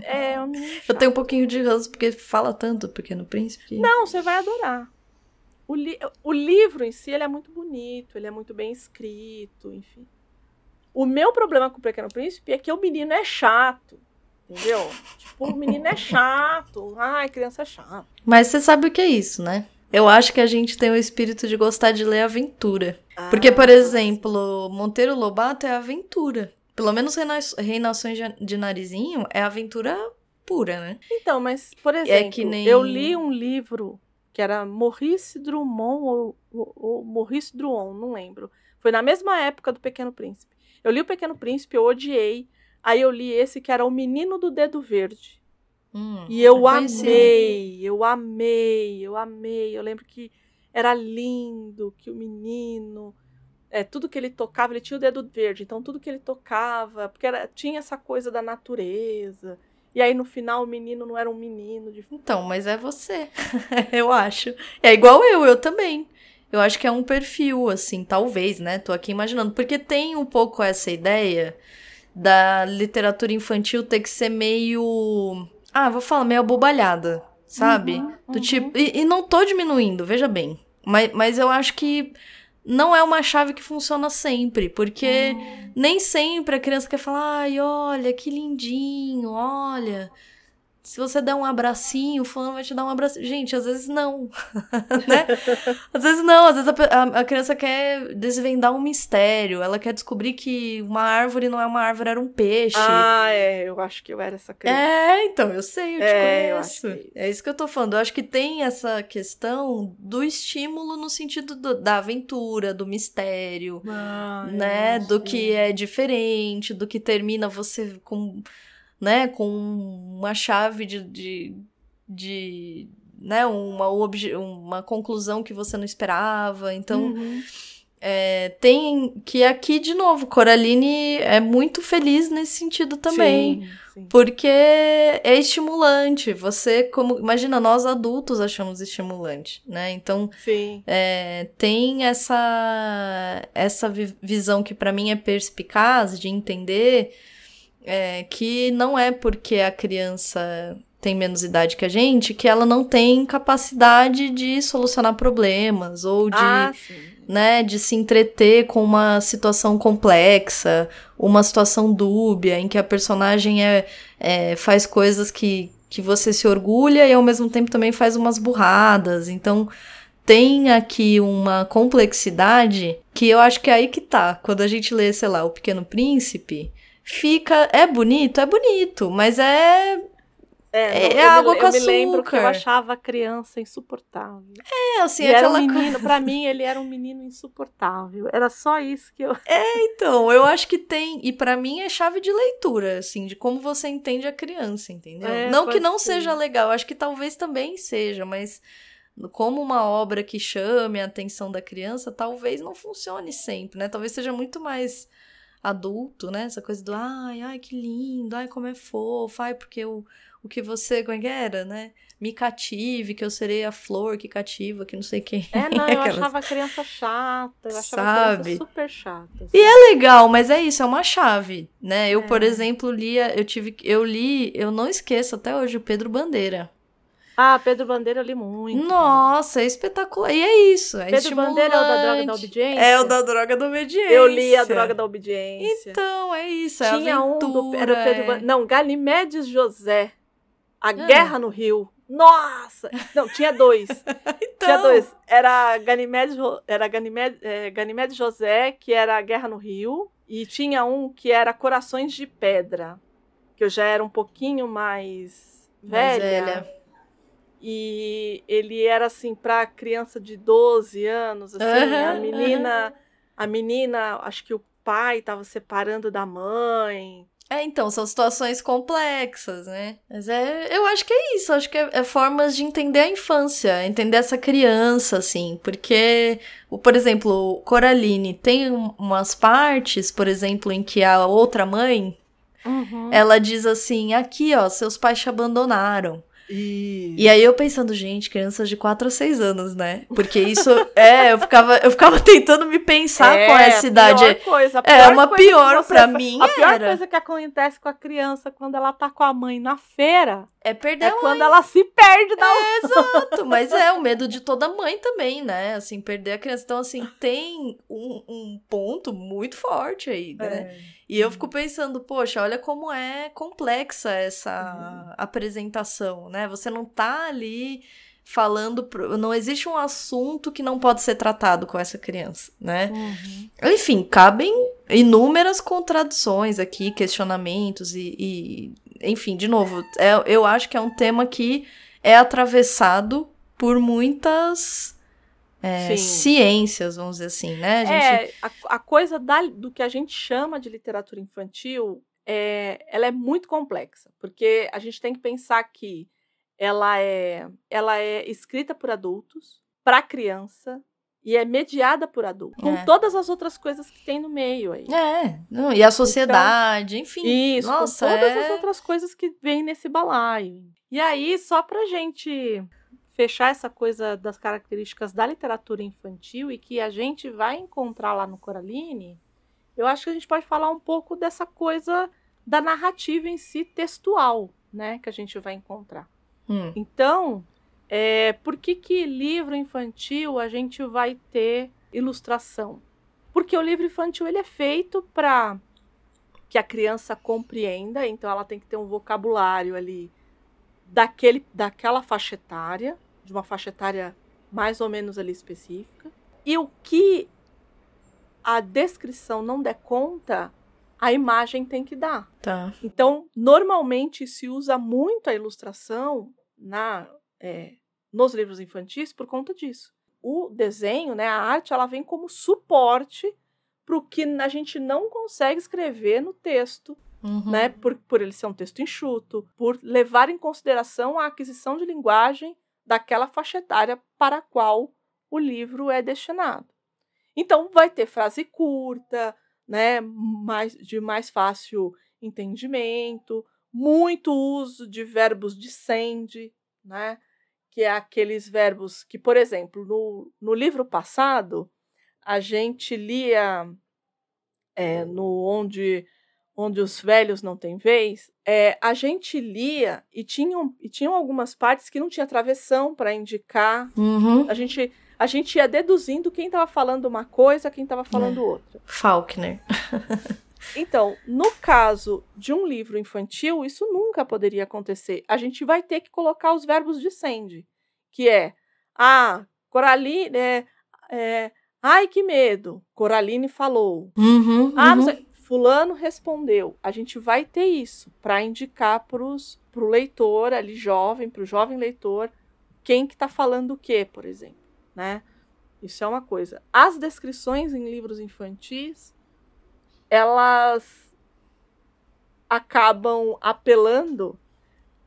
É, o menino chato. Eu tenho um pouquinho de ranço porque fala tanto Pequeno Príncipe. Que... Não, você vai adorar. O, li... o livro em si ele é muito bonito, ele é muito bem escrito, enfim. O meu problema com o Pequeno Príncipe é que o menino é chato. Entendeu? Tipo, o menino é chato. Ai, criança é chata. Mas você sabe o que é isso, né? Eu acho que a gente tem o espírito de gostar de ler aventura. Ah, Porque, por exemplo, Monteiro Lobato é aventura. Pelo menos Reinações de Narizinho é aventura pura, né? Então, mas, por é exemplo, é nem... eu li um livro que era Maurice Drummond ou, ou, ou Maurice Druon, não lembro. Foi na mesma época do Pequeno Príncipe. Eu li o Pequeno Príncipe, eu odiei. Aí eu li esse que era O Menino do Dedo Verde. Hum, e eu amei, eu amei, eu amei. Eu lembro que era lindo, que o menino, é, tudo que ele tocava, ele tinha o dedo verde, então tudo que ele tocava, porque era, tinha essa coisa da natureza. E aí no final o menino não era um menino. De... Então, mas é você, eu acho. É igual eu, eu também. Eu acho que é um perfil, assim, talvez, né? Tô aqui imaginando. Porque tem um pouco essa ideia da literatura infantil ter que ser meio ah, vou falar meio abobalhada, sabe? Uhum, Do uhum. tipo. E, e, não tô diminuindo, veja bem. Mas, mas eu acho que não é uma chave que funciona sempre, porque uhum. nem sempre a criança quer falar, ai, olha, que lindinho, olha se você der um abracinho, o fulano vai te dar um abracinho. Gente, às vezes não. né? Às vezes não, às vezes a, a, criança quer desvendar um mistério. Ela quer descobrir que uma árvore não é uma árvore, era um peixe. Ah, é. Eu acho que eu era essa criança. É, então, eu sei, eu te é, conheço. Eu é, é isso que eu tô falando. Eu acho que tem essa questão do estímulo no sentido do, da aventura, do mistério, ah, né? Do que é diferente, do que termina você com né, com uma chave de, de, de né, uma, uma conclusão que você não esperava. Então, uhum. é, tem que aqui, de novo, Coraline é muito feliz nesse sentido também. Sim, sim. Porque é estimulante. Você, como. Imagina, nós adultos achamos estimulante, né? Então, é, tem essa, essa visão que para mim é perspicaz de entender é, que não é porque a criança tem menos idade que a gente que ela não tem capacidade de solucionar problemas ou de, ah, né, de se entreter com uma situação complexa, uma situação dúbia em que a personagem é, é faz coisas que, que você se orgulha e ao mesmo tempo também faz umas burradas. Então tem aqui uma complexidade que eu acho que é aí que tá. Quando a gente lê, sei lá, O Pequeno Príncipe, fica. É bonito? É bonito, mas é. É, é água me, com açúcar. Eu me lembro que eu achava a criança insuportável. É, assim, e aquela era um menino, Pra mim, ele era um menino insuportável. Era só isso que eu. É, então, eu acho que tem. E para mim é chave de leitura, assim, de como você entende a criança, entendeu? É, não que não ser. seja legal, acho que talvez também seja, mas como uma obra que chame a atenção da criança, talvez não funcione sempre, né? Talvez seja muito mais adulto, né? Essa coisa do ai, ai, que lindo, ai, como é fofo, ai, porque o, o que você, como é que era, né? Me cative, que eu serei a flor que cativa, que não sei quem. É, não, eu Aquelas... achava a criança chata, eu achava Sabe? a criança super chata. Assim. E é legal, mas é isso, é uma chave, né? Eu, é. por exemplo, lia, eu tive, eu li, eu não esqueço até hoje, o Pedro Bandeira. Ah, Pedro Bandeira eu li muito. Nossa, é espetacular. E é isso. É Pedro Bandeira é o da droga da obediência? É o da droga da obediência. Eu li a droga da obediência. Então, é isso. É Tinha aventura, um do, era Pedro é... Não, Ganimedes José. A ah. Guerra no Rio. Nossa! Não, tinha dois. então... Tinha dois. Era Ganimedes, era Ganimedes, é, Ganimedes José, que era a Guerra no Rio. E tinha um que era Corações de Pedra. Que eu já era um pouquinho mais velha. Mais velha. E ele era assim para criança de 12 anos, assim, uhum, a menina, uhum. a menina, acho que o pai estava separando da mãe. É, então, são situações complexas, né? Mas é, eu acho que é isso, acho que é, é formas de entender a infância, entender essa criança, assim, porque, por exemplo, Coraline tem umas partes, por exemplo, em que a outra mãe Uhum. Ela diz assim: aqui, ó, seus pais te abandonaram. E... e aí eu pensando, gente, crianças de 4 a 6 anos, né? Porque isso é, eu ficava, eu ficava tentando me pensar é, com essa idade. Pior coisa, é, pior uma coisa pior para mim. A pior era. coisa que acontece com a criança quando ela tá com a mãe na feira é perder é quando ela se perde da é, Exato, mas é o medo de toda mãe também, né? Assim, perder a criança. Então, assim, tem um, um ponto muito forte aí, né? É. E eu fico pensando, poxa, olha como é complexa essa uhum. apresentação, né? Você não tá ali falando. Pro... Não existe um assunto que não pode ser tratado com essa criança, né? Uhum. Enfim, cabem inúmeras contradições aqui, questionamentos e. e... Enfim, de novo, é, eu acho que é um tema que é atravessado por muitas é, ciências, vamos dizer assim, né? A gente... É, a, a coisa da, do que a gente chama de literatura infantil, é, ela é muito complexa, porque a gente tem que pensar que ela é, ela é escrita por adultos, para criança, e é mediada por adultos, com É. todas as outras coisas que tem no meio aí. É, não, e a sociedade, enfim. Isso, Nossa, com todas é... as outras coisas que vêm nesse balaio. E aí, só pra gente fechar essa coisa das características da literatura infantil e que a gente vai encontrar lá no Coraline, eu acho que a gente pode falar um pouco dessa coisa da narrativa em si textual, né, que a gente vai encontrar. Hum. Então, é, por que que livro infantil a gente vai ter ilustração? Porque o livro infantil ele é feito para que a criança compreenda, então ela tem que ter um vocabulário ali daquele, daquela faixa etária, de uma faixa etária mais ou menos ali específica. E o que a descrição não der conta, a imagem tem que dar. Tá. Então, normalmente se usa muito a ilustração na, é, nos livros infantis por conta disso. O desenho, né, a arte, ela vem como suporte para o que a gente não consegue escrever no texto, Uhum. né, por, por ele ser um texto enxuto, por levar em consideração a aquisição de linguagem daquela faixa etária para a qual o livro é destinado. Então, vai ter frase curta, né, mais, de mais fácil entendimento, muito uso de verbos de sende, né, que é aqueles verbos que, por exemplo, no, no livro passado, a gente lia é, no onde onde os velhos não têm vez, é, a gente lia e tinham, e tinham algumas partes que não tinha travessão para indicar. Uhum. A gente, a gente ia deduzindo quem estava falando uma coisa, quem estava falando É. outra. Faulkner. Então, no caso de um livro infantil, isso nunca poderia acontecer. A gente vai ter que colocar os verbos de sende, que é ah, Coraline, é, é, ai que medo, Coraline falou. Uhum, Ah, não uhum. sei, fulano respondeu. A gente vai ter isso para indicar para o leitor ali jovem, para o jovem leitor, quem que está falando o quê, por exemplo, né? Isso é uma coisa. As descrições em livros infantis, elas acabam apelando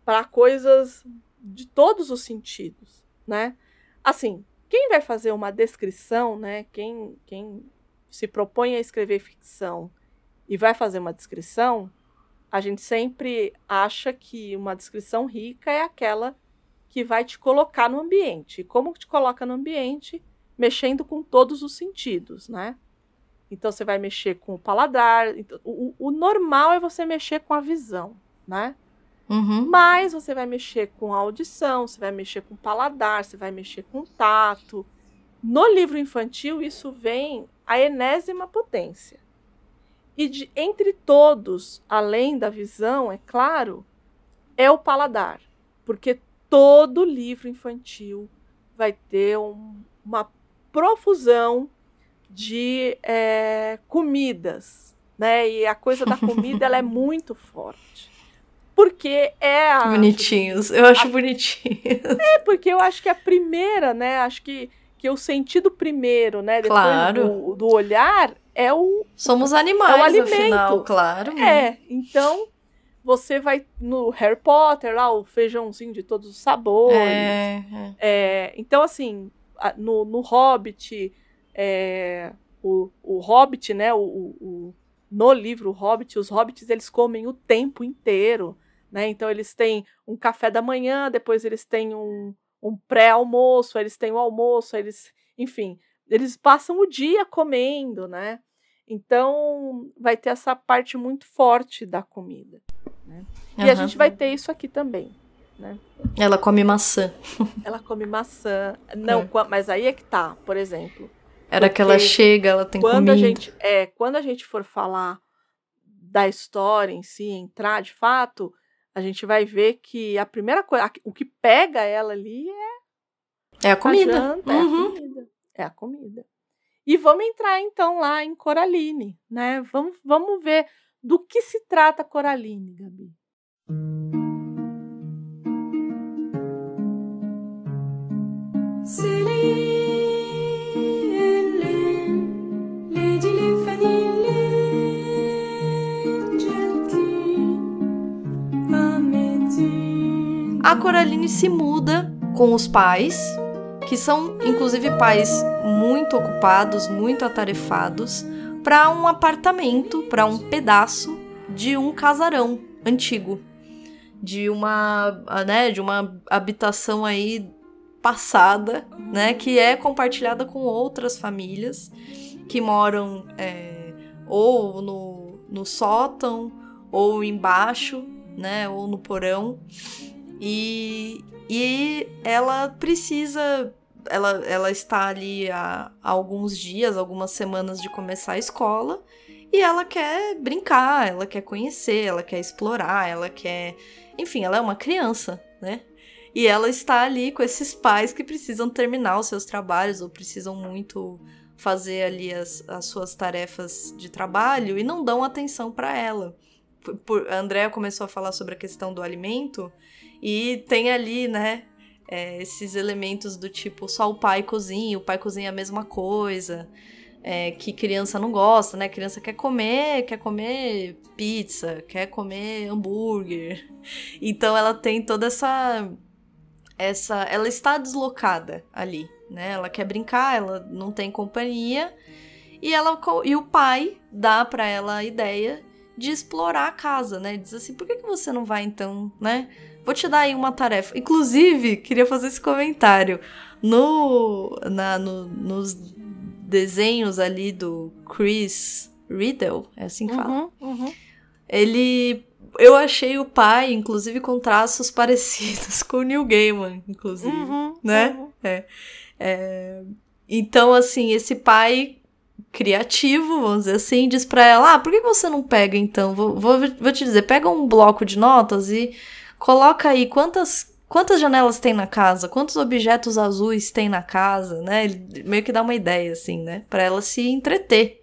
para coisas de todos os sentidos, né? Assim, quem vai fazer uma descrição, né? Quem, quem se propõe a escrever ficção e vai fazer uma descrição, a gente sempre acha que uma descrição rica é aquela que vai te colocar no ambiente. E como te coloca no ambiente? Mexendo com todos os sentidos, né? Então você vai mexer com o paladar. Então, o, o normal é você mexer com a visão, né? Uhum. Mas você vai mexer com a audição, você vai mexer com o paladar, você vai mexer com o tato. No livro infantil, isso vem a enésima potência. E de, entre todos, além da visão, é claro, é o paladar. Porque todo livro infantil vai ter um- uma profusão de é, comidas. Né? E a coisa da comida ela é muito forte. Porque é a. Bonitinhos. Eu acho bonitinho. É porque eu acho que a primeira, né? Acho que, que o sentido primeiro, né? Depois Claro. do, do olhar é o, Somos animais, É o alimento. afinal, claro. É, então você vai no Harry Potter, lá o feijãozinho de todos os sabores. É, é. É, então, assim, no, no Hobbit, é, o, o Hobbit, né? O, o, o- no livro Hobbit, os hobbits eles comem o tempo inteiro, né? Então eles têm um café da manhã, depois eles têm um, um pré-almoço, eles têm o almoço, eles, enfim, eles passam o dia comendo, né? Então vai ter essa parte muito forte da comida. Né? E uhum. a gente vai ter isso aqui também. Né? Ela come maçã. Ela come maçã. Não, é. mas aí é que tá, por exemplo. Era que ela chega, ela tem quando comida. A gente, é, quando a gente for falar da história em si, entrar de fato, a gente vai ver que a primeira coisa, o que pega ela ali é, é a comida. A janta, uhum. É a uhum. comida. É a comida. E vamos entrar então lá em Coraline, né? Vamos, vamos ver do que se trata Coraline, Gabi. A Coraline se muda com os pais, que são inclusive pais muito ocupados, muito atarefados, para um apartamento, para um pedaço de um casarão antigo, de uma, né, de uma habitação aí passada, né, que é compartilhada com outras famílias que moram é, ou no, no sótão ou embaixo, né, ou no porão. E, e ela precisa. Ela, ela está ali há, há alguns dias, algumas semanas de começar a escola. E ela quer brincar, ela quer conhecer, ela quer explorar, ela quer. Enfim, ela é uma criança, né? E ela está ali com esses pais que precisam terminar os seus trabalhos ou precisam muito fazer ali as, as suas tarefas de trabalho e não dão atenção para ela. Por, a Andrea começou a falar sobre a questão do alimento e tem ali, né, é, esses elementos do tipo só o pai cozinha, o pai cozinha a mesma coisa, é, que criança não gosta, né? Criança quer comer, quer comer pizza, quer comer hambúrguer. Então ela tem toda essa essa, ela está deslocada ali, né? Ela quer brincar, ela não tem companhia e ela e o pai dá para ela a ideia de explorar a casa, né? Diz assim, por que, que você não vai então, né? Vou te dar aí uma tarefa. Inclusive, queria fazer esse comentário. No, na, no, nos desenhos ali do Chris Riddle, é assim que fala. Uhum, uhum. Ele. Eu achei o pai, inclusive, com traços parecidos com o Neil Gaiman, inclusive. Uhum, né? Uhum. É, é, então, assim, esse pai criativo, vamos dizer assim, diz pra ela: Ah, por que você não pega então? Vou, vou, vou te dizer, pega um bloco de notas e Coloca aí quantas quantas janelas tem na casa, quantos objetos azuis tem na casa, né? Ele meio que dá uma ideia assim, né, para ela se entreter.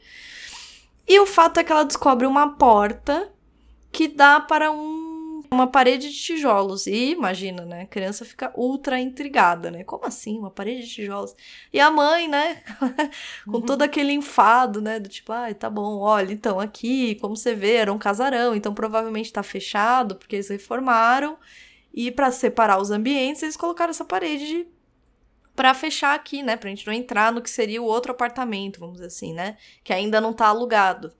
E o fato é que ela descobre uma porta que dá para um uma parede de tijolos. E imagina, né? A criança fica ultra intrigada, né? Como assim, uma parede de tijolos? E a mãe, né? Com uhum. todo aquele enfado, né? Do tipo, ai, ah, tá bom, olha, então aqui, como você vê, era um casarão, então provavelmente tá fechado, porque eles reformaram. E para separar os ambientes, eles colocaram essa parede para fechar aqui, né? Pra gente não entrar no que seria o outro apartamento, vamos dizer assim, né? Que ainda não tá alugado.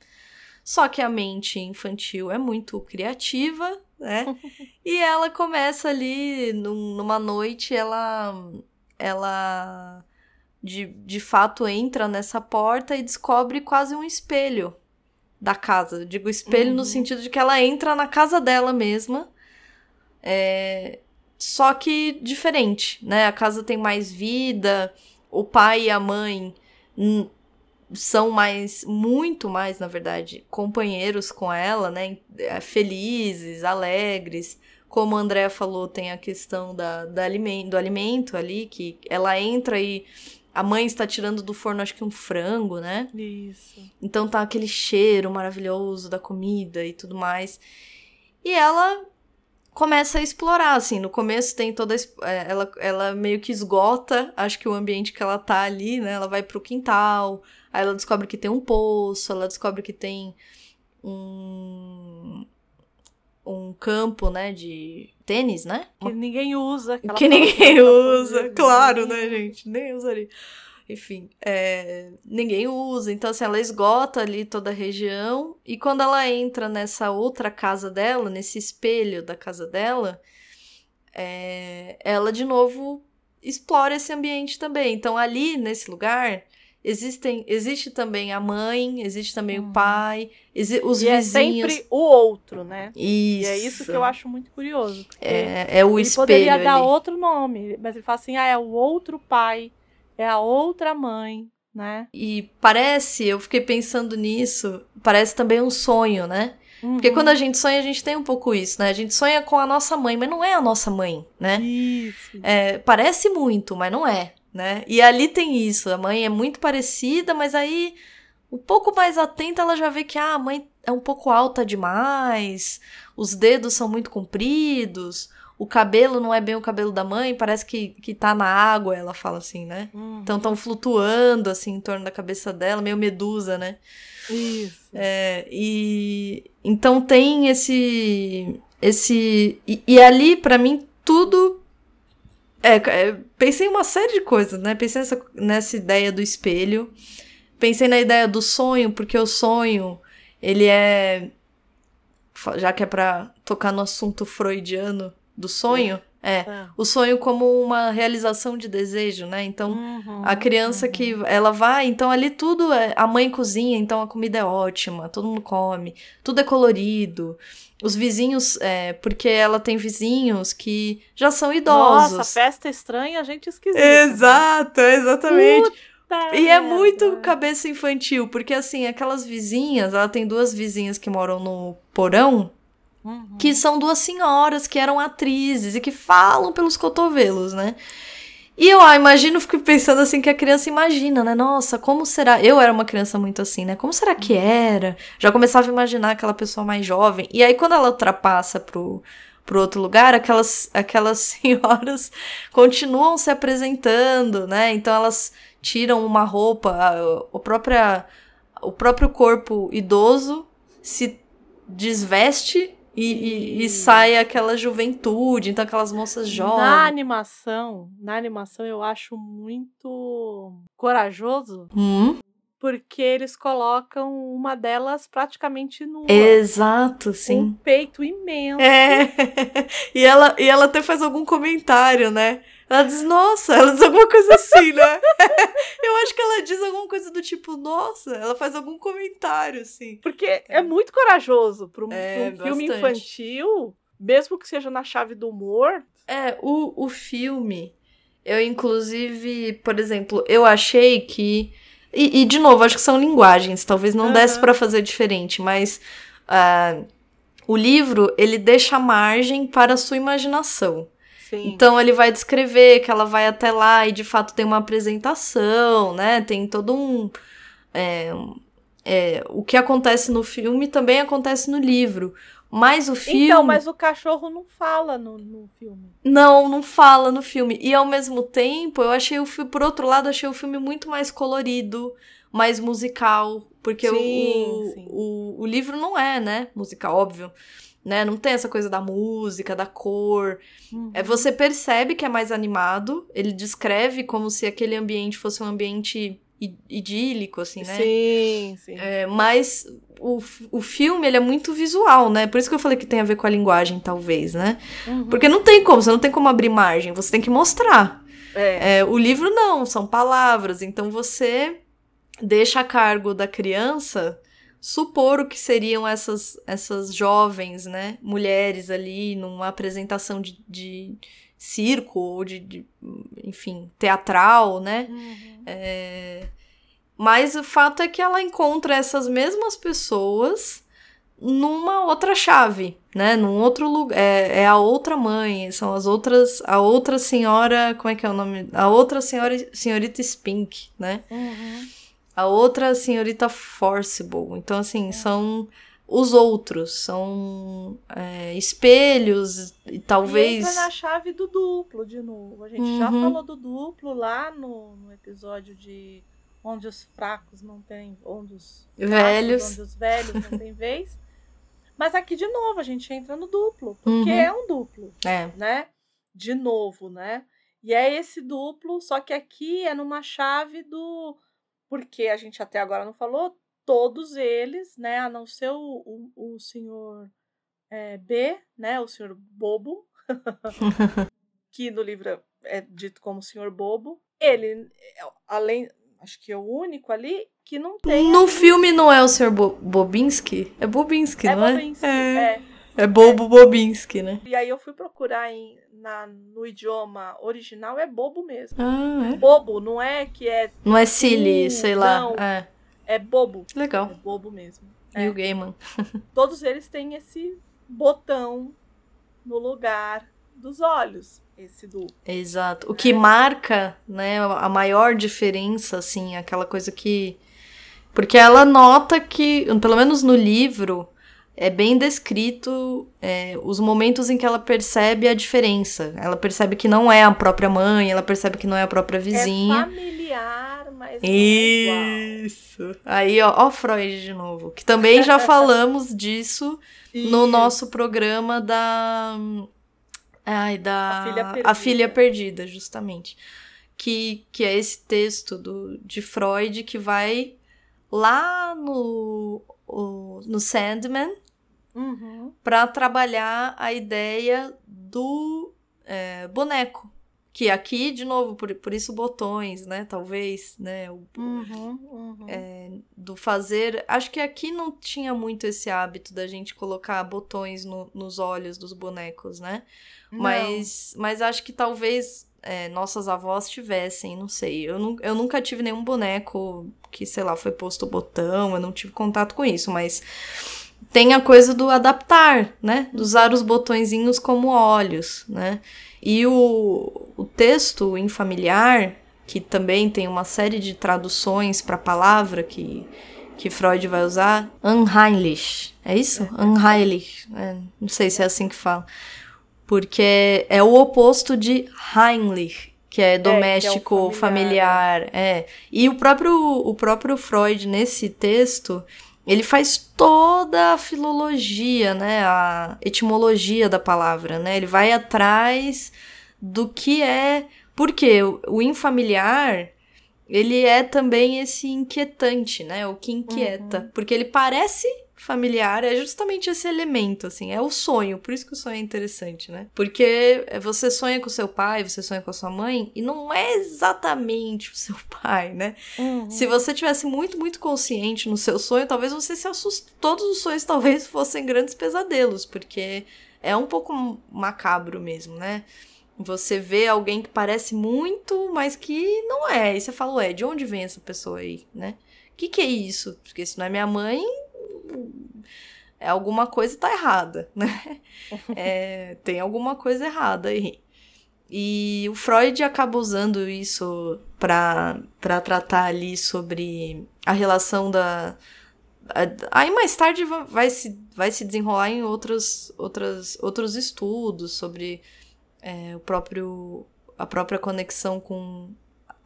Só que a mente infantil é muito criativa, né? e ela começa ali num, numa noite, ela ela de, de fato entra nessa porta e descobre quase um espelho da casa. Eu digo espelho uhum. no sentido de que ela entra na casa dela mesma. É, só que diferente, né? A casa tem mais vida, o pai e a mãe são mais, muito mais, na verdade, companheiros com ela, né? É, felizes, alegres. Como a Andrea falou, tem a questão da, da alimento, do alimento ali, que ela entra e a mãe está tirando do forno, acho que um frango, né? Isso. Então tá aquele cheiro maravilhoso da comida e tudo mais. E ela começa a explorar, assim, no começo tem toda, é, ela, ela meio que esgota, acho que o ambiente que ela tá ali, né, ela vai pro quintal, Aí ela descobre que tem um poço, ela descobre que tem um um campo, né, de tênis, né? Que ninguém usa. Que ninguém usa, claro, né, gente? Nem usaria. Enfim, é, ninguém usa. Então, assim, ela esgota ali toda a região. E quando ela entra nessa outra casa dela, nesse espelho da casa dela, é, ela de novo explora esse ambiente também. Então, ali nesse lugar, existem, existe também a mãe, existe também hum. o pai, os e vizinhos. É sempre o outro, né? Isso. E é isso que eu acho muito curioso. É, é o ele espelho. Ele poderia dar ali. outro nome, mas ele fala assim: ah, é o outro pai é a outra mãe, né? E parece, eu fiquei pensando nisso, parece também um sonho, né? Uhum. Porque quando a gente sonha, a gente tem um pouco isso, né? A gente sonha com a nossa mãe, mas não é a nossa mãe, né? Isso. É, parece muito, mas não é, né? E ali tem isso, a mãe é muito parecida, mas aí um pouco mais atenta ela já vê que ah, a mãe é um pouco alta demais, os dedos são muito compridos, o cabelo não é bem o cabelo da mãe, parece que, que tá na água, ela fala assim, né? Uhum. Então estão flutuando assim em torno da cabeça dela, meio medusa, né? Isso. É, e então tem esse esse e, e ali para mim tudo é, é, pensei em uma série de coisas, né? Pensei nessa, nessa ideia do espelho, pensei na ideia do sonho, porque o sonho ele é já que é para tocar no assunto freudiano, do sonho. É, É. o sonho como uma realização de desejo, né? Então, Uhum, a criança uhum. que ela vai, então ali tudo é. A mãe cozinha, então a comida é ótima, todo mundo come, tudo é colorido. Os vizinhos, é, porque ela tem vizinhos que já são idosos. Nossa, festa estranha, gente esquisita. né? Exato, exatamente. Puta E é muito cabeça infantil, porque assim, aquelas vizinhas, ela tem duas vizinhas que moram no porão, Uhum. que são duas senhoras que eram atrizes e que falam pelos cotovelos, né? E eu ah, imagino, fico pensando assim que a criança imagina, né? Nossa, como será? Eu era uma criança muito assim, né? Como será que era? Já começava a imaginar aquela pessoa mais jovem. E aí, quando ela ultrapassa pro, pro outro lugar, aquelas, aquelas senhoras continuam se apresentando, né? Então elas tiram uma roupa, a- o, própria, o próprio corpo idoso se desveste e, e, e sai aquela juventude, então aquelas moças Na jovens. animação, na animação eu acho muito corajoso, Hum, porque eles colocam uma delas praticamente nua. exato, sim. um peito imenso. É. E ela, e ela até faz algum comentário, né? Ela diz, nossa, ela diz alguma coisa assim, né? Eu acho que ela diz alguma coisa do tipo, nossa, ela faz algum comentário, assim. Porque é muito corajoso para um, É, um filme infantil, mesmo que seja na chave do humor. É, o, o filme, eu inclusive, por exemplo, eu achei que. E, e, de novo, acho que são linguagens, talvez não Aham. desse pra fazer diferente, mas ah, o livro, ele deixa margem para a sua imaginação. Sim. Então ele vai descrever que ela vai até lá e de fato tem uma apresentação, né? Tem todo um. é, é, o que acontece no filme também acontece no livro. Mas o filme. Então, mas o cachorro não fala no, no filme. Não, não fala no filme. E ao mesmo tempo, eu achei o filme, por outro lado, achei o filme muito mais colorido, mais musical. Porque o- Sim, o, sim. o, o livro não é, né? Musical, óbvio. Né? Não tem essa coisa da música, da cor. É, você percebe que é mais animado. Ele descreve como se aquele ambiente fosse um ambiente idílico, assim, né? Sim, sim. É, mas o, o filme, ele é muito visual, né? Por isso que eu falei que tem a ver com a linguagem, talvez, né? Uhum. Porque não tem como, você não tem como abrir margem, você tem que mostrar. É. É, o livro não, são palavras, então você deixa a cargo da criança supor o que seriam essas, essas jovens, né, mulheres ali numa apresentação de, de circo ou de, de, enfim, teatral, né? Uhum. É, Mas o fato é que ela encontra essas mesmas pessoas numa outra chave, né? Num outro lugar. É, é a outra mãe, são as outras. A outra senhora. Como é que é o nome? A outra senhora, senhorita Spink, né? Uhum. A outra senhorita Forcible. Então, assim, são os outros. São é, espelhos e E talvez. entra na chave do duplo de novo. A gente já Uhum. falou do duplo lá no, no episódio de onde os fracos não têm. Onde os fracos, Velhos. onde os velhos não têm vez. Mas aqui de novo a gente entra no duplo. Porque Uhum. é um duplo, É. né? De novo, né? E é esse duplo, só que aqui é numa chave do. Porque a gente até agora não falou, todos eles, né? A não ser o, o, o senhor é, B, né? O senhor Bobo, que no livro é dito como senhor Bobo. Ele, além, acho que é o único ali que não tem. No filme não é o senhor Bo Bobinski? É Bobinski, é não Bobinski, é? é? É Bobo Bobinski, né? E aí eu fui procurar em, na, no idioma original, é bobo mesmo. Ah, é? Bobo, não é que é. Não é silly, sei lá. Não. É. É bobo. Legal. É bobo mesmo. E É. o Gaiman. Todos eles têm esse botão no lugar dos olhos. Esse do. Exato. O que marca, né, a maior diferença, assim, aquela coisa que. Porque ela nota que, pelo menos no livro, é bem descrito é, os momentos em que ela percebe a diferença. Ela percebe que não é a própria mãe, ela percebe que não é a própria É vizinha. familiar, mas não é igual. Isso. Aí, ó, ó, Freud de novo. Que também já falamos disso no Isso. nosso programa da. Ai, da. A Filha A Perdida. Filha Perdida, justamente. Que, que é esse texto do, de Freud que vai lá no, o- no Sandman Uhum. para trabalhar a ideia do é, boneco. Que aqui, de novo, por, por isso botões, né? Talvez, né? O, Uhum. Uhum. É, do fazer. Acho que aqui não tinha muito esse hábito da gente colocar botões no- nos olhos dos bonecos, né? Não. Mas, mas acho que talvez é, nossas avós tivessem, não sei. Eu, nu- eu nunca tive nenhum boneco que, sei lá, foi posto botão, eu não tive contato com isso, mas tem a coisa do adaptar, né? De usar os botõezinhos como olhos, né? E o, o texto em familiar, que também tem uma série de traduções para a palavra que, que Freud vai usar, unheimlich. É isso? Unheimlich. É, não sei se é assim que fala. Porque é o oposto de Heimlich, que é doméstico, familiar. É. E o próprio, o próprio Freud, nesse texto, ele faz toda a filologia, né? A etimologia da palavra, né? Ele vai atrás do que é. Porque o, o infamiliar, ele é também esse inquietante, né? O que inquieta. Porque ele parece familiar, é justamente esse elemento, assim, é o sonho. Por isso que o sonho é interessante, né? Porque você sonha com seu pai, você sonha com a sua mãe, e não é exatamente o seu pai, né? Uhum. Se você tivesse muito, muito consciente no seu sonho, talvez você se assuste. Todos os sonhos talvez fossem grandes pesadelos, porque é um pouco macabro mesmo, né? Você vê alguém que parece muito, mas que não é. E você fala, ué, de onde vem essa pessoa aí, né? O que, que é isso? Porque se não é minha mãe, alguma coisa tá errada, né? É, tem alguma coisa errada aí. E o Freud acaba usando isso para tratar ali sobre a relação da. Aí mais tarde va- vai se, vai se desenrolar em outros, outras, outros estudos sobre é, o próprio, a própria conexão com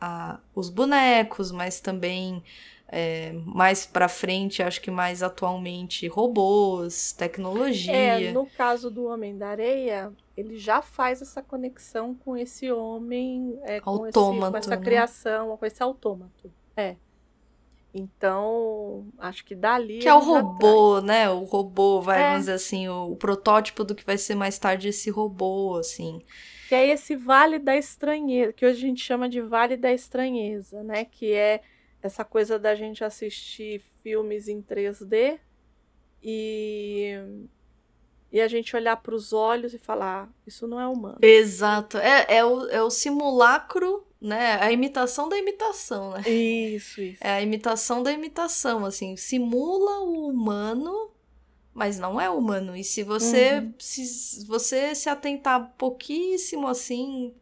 a- os bonecos, mas também é, mais pra frente, acho que mais atualmente, robôs, tecnologia. É, no caso do Homem da Areia, ele já faz essa conexão com esse homem, é, com, esse- Autômato, com essa né? criação, com esse autômato. É. Então, acho que dali. Que é o robô, né? O robô, vai, É. vamos dizer assim, o, o protótipo do que vai ser mais tarde esse robô, assim. traz. Que é esse Vale da Estranheza, que hoje a gente chama de Vale da Estranheza, né? Que é essa coisa da gente assistir filmes em 3D e. E a gente olhar para os olhos e falar: "Ah, isso não é humano. Exato. É, é, o, é o simulacro, né? A imitação da imitação, né? Isso, isso. É a imitação da imitação, assim. Simula o humano, mas não é humano. E se você, Uhum. se você se atentar pouquíssimo, assim,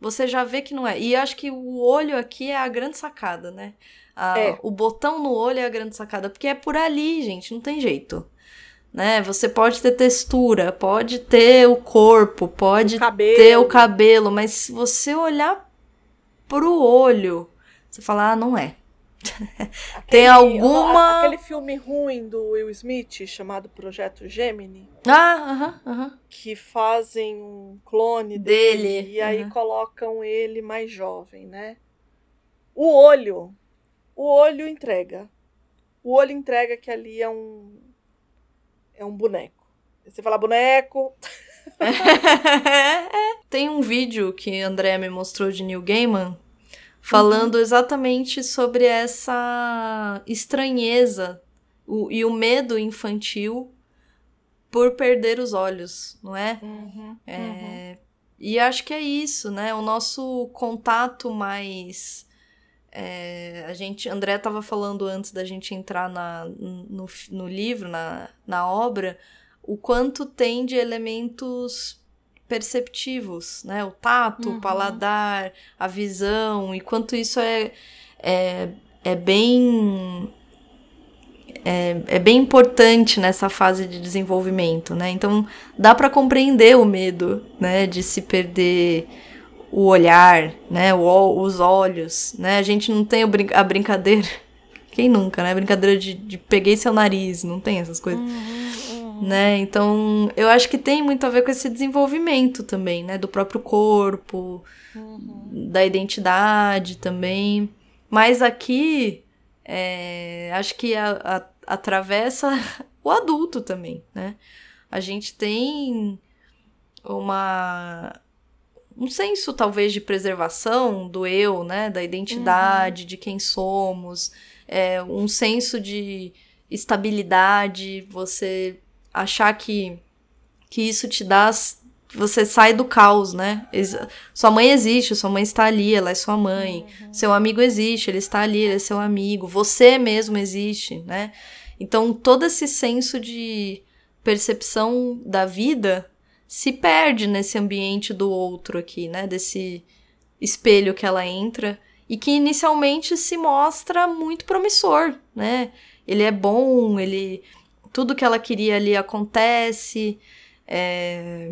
você já vê que não é. E acho que o olho aqui é a grande sacada, né? A- É. O botão no olho é a grande sacada, porque é por ali, gente, não tem jeito. Né? Você pode ter textura, pode ter o corpo, pode O ter o cabelo, mas se você olhar pro olho, você fala, ah, não é. Tem alguma. Aquele filme ruim do Will Smith chamado Projeto Gemini. Ah, aham, aham. Que fazem um clone Dele, dele, e aí aham. colocam ele mais jovem, né? O olho. O olho entrega. O olho entrega que ali é um. É um boneco. Você fala boneco. Tem um vídeo que a Andrea me mostrou de Neil Gaiman falando exatamente sobre essa estranheza o- e o medo infantil por perder os olhos, não é? Uhum. É, E acho que é isso, né? O nosso contato mais. é, a gente, André estava falando antes da gente entrar na, no, no livro, na, na obra, o quanto tem de elementos perceptivos, né? O tato, Uhum. o paladar, a visão, e quanto isso é, é, é bem é, é bem importante nessa fase de desenvolvimento, né? Então dá para compreender o medo, né, de se perder o olhar, né, o, os olhos, né? A gente não tem a brincadeira, quem nunca, né? A brincadeira de, de peguei seu nariz, não tem essas coisas, Uhum, né? Então eu acho que tem muito a ver com esse desenvolvimento também, né, do próprio corpo, uhum. da identidade também. Mas aqui, é, acho que a- a- atravessa o adulto também, né? A gente tem uma um senso talvez de preservação do eu, né, da identidade, de quem somos, é, um senso de estabilidade, você achar que que isso te dá você sai do caos, né? Sua mãe existe, sua mãe está ali, ela é sua mãe. Seu amigo existe, ele está ali, ele é seu amigo. Você mesmo existe, né? Então, todo esse senso de percepção da vida se perde nesse ambiente do outro aqui, né? Desse espelho que ela entra e que inicialmente se mostra muito promissor, né? Ele é bom, ele tudo que ela queria ali acontece, é,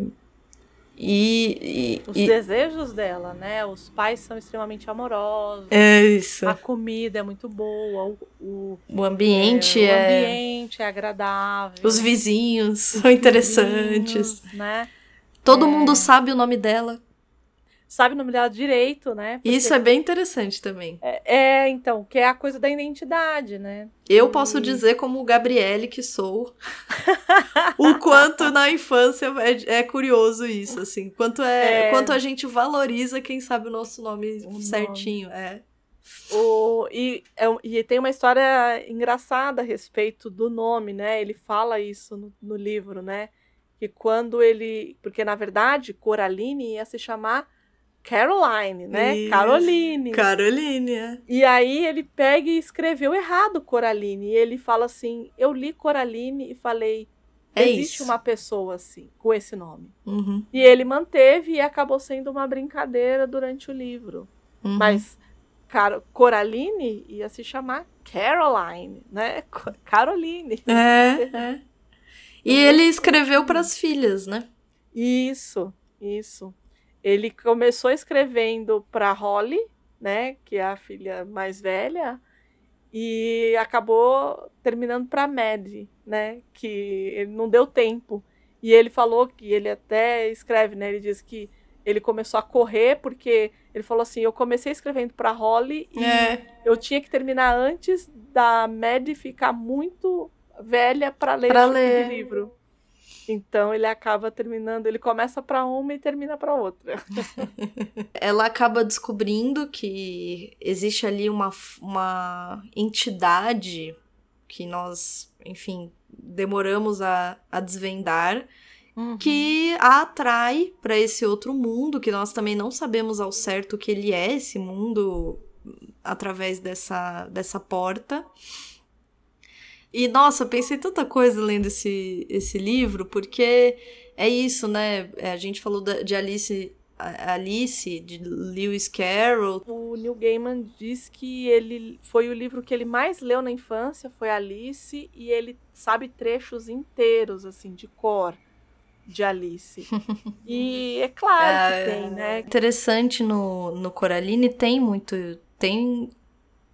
e, Os e, e desejos dela, né? Os pais são extremamente amorosos. é isso. A comida é muito boa. O, o, O ambiente é, o é, ambiente é agradável. os vizinhos são interessantes. vizinhos, né? Todo É. mundo sabe o nome dela. Sabe o nome dela direito, né? Porque- Isso é bem interessante também. é, é, então, que é a coisa da identidade, né? Eu E- posso dizer, como Gabriele que sou, o quanto na infância é, é curioso isso, assim. Quanto, é, É. quanto a gente valoriza quem sabe o nosso nome O nome. certinho. É. O, e, é e tem uma história engraçada a respeito do nome, né? Ele fala isso no, no livro, né? Que quando ele. Porque, na verdade, Coraline ia se chamar Caroline, né? Isso. Caroline. Caroline, é. E aí ele pega e escreveu errado Coraline. E ele fala assim: Eu li Coraline e falei. É Existe isso. uma pessoa assim, com esse nome. Uhum, E ele manteve e acabou sendo uma brincadeira durante o livro. uhum. Mas Car Coraline ia se chamar Caroline, né? Caroline. É, é. E ele escreveu para as filhas, né? Isso, isso. Ele começou escrevendo para Holly, né, que é a filha mais velha, e acabou terminando para Maddie, né, que ele não deu tempo. E ele falou que ele até escreve, né, ele diz que ele começou a correr porque ele falou assim, eu comecei escrevendo para Holly e É. eu tinha que terminar antes da Maddie ficar muito velha para ler Pra esse tipo ler. livro. Então ele acaba terminando, ele começa para uma e termina para outra. Ela acaba descobrindo que existe ali uma, uma entidade que nós, enfim, demoramos a, a desvendar, que a atrai para esse outro mundo, que nós também não sabemos ao certo o que ele é, esse mundo, através dessa, dessa porta. E, nossa, pensei tanta coisa lendo esse, esse livro, porque é isso, né? É, A gente falou de Alice, Alice, de Lewis Carroll. O Neil Gaiman diz que ele foi o livro que ele mais leu na infância, foi Alice, e ele sabe trechos inteiros, assim, de cor de Alice. E é claro que É, tem, né? Interessante no, no Coraline, tem muito. Tem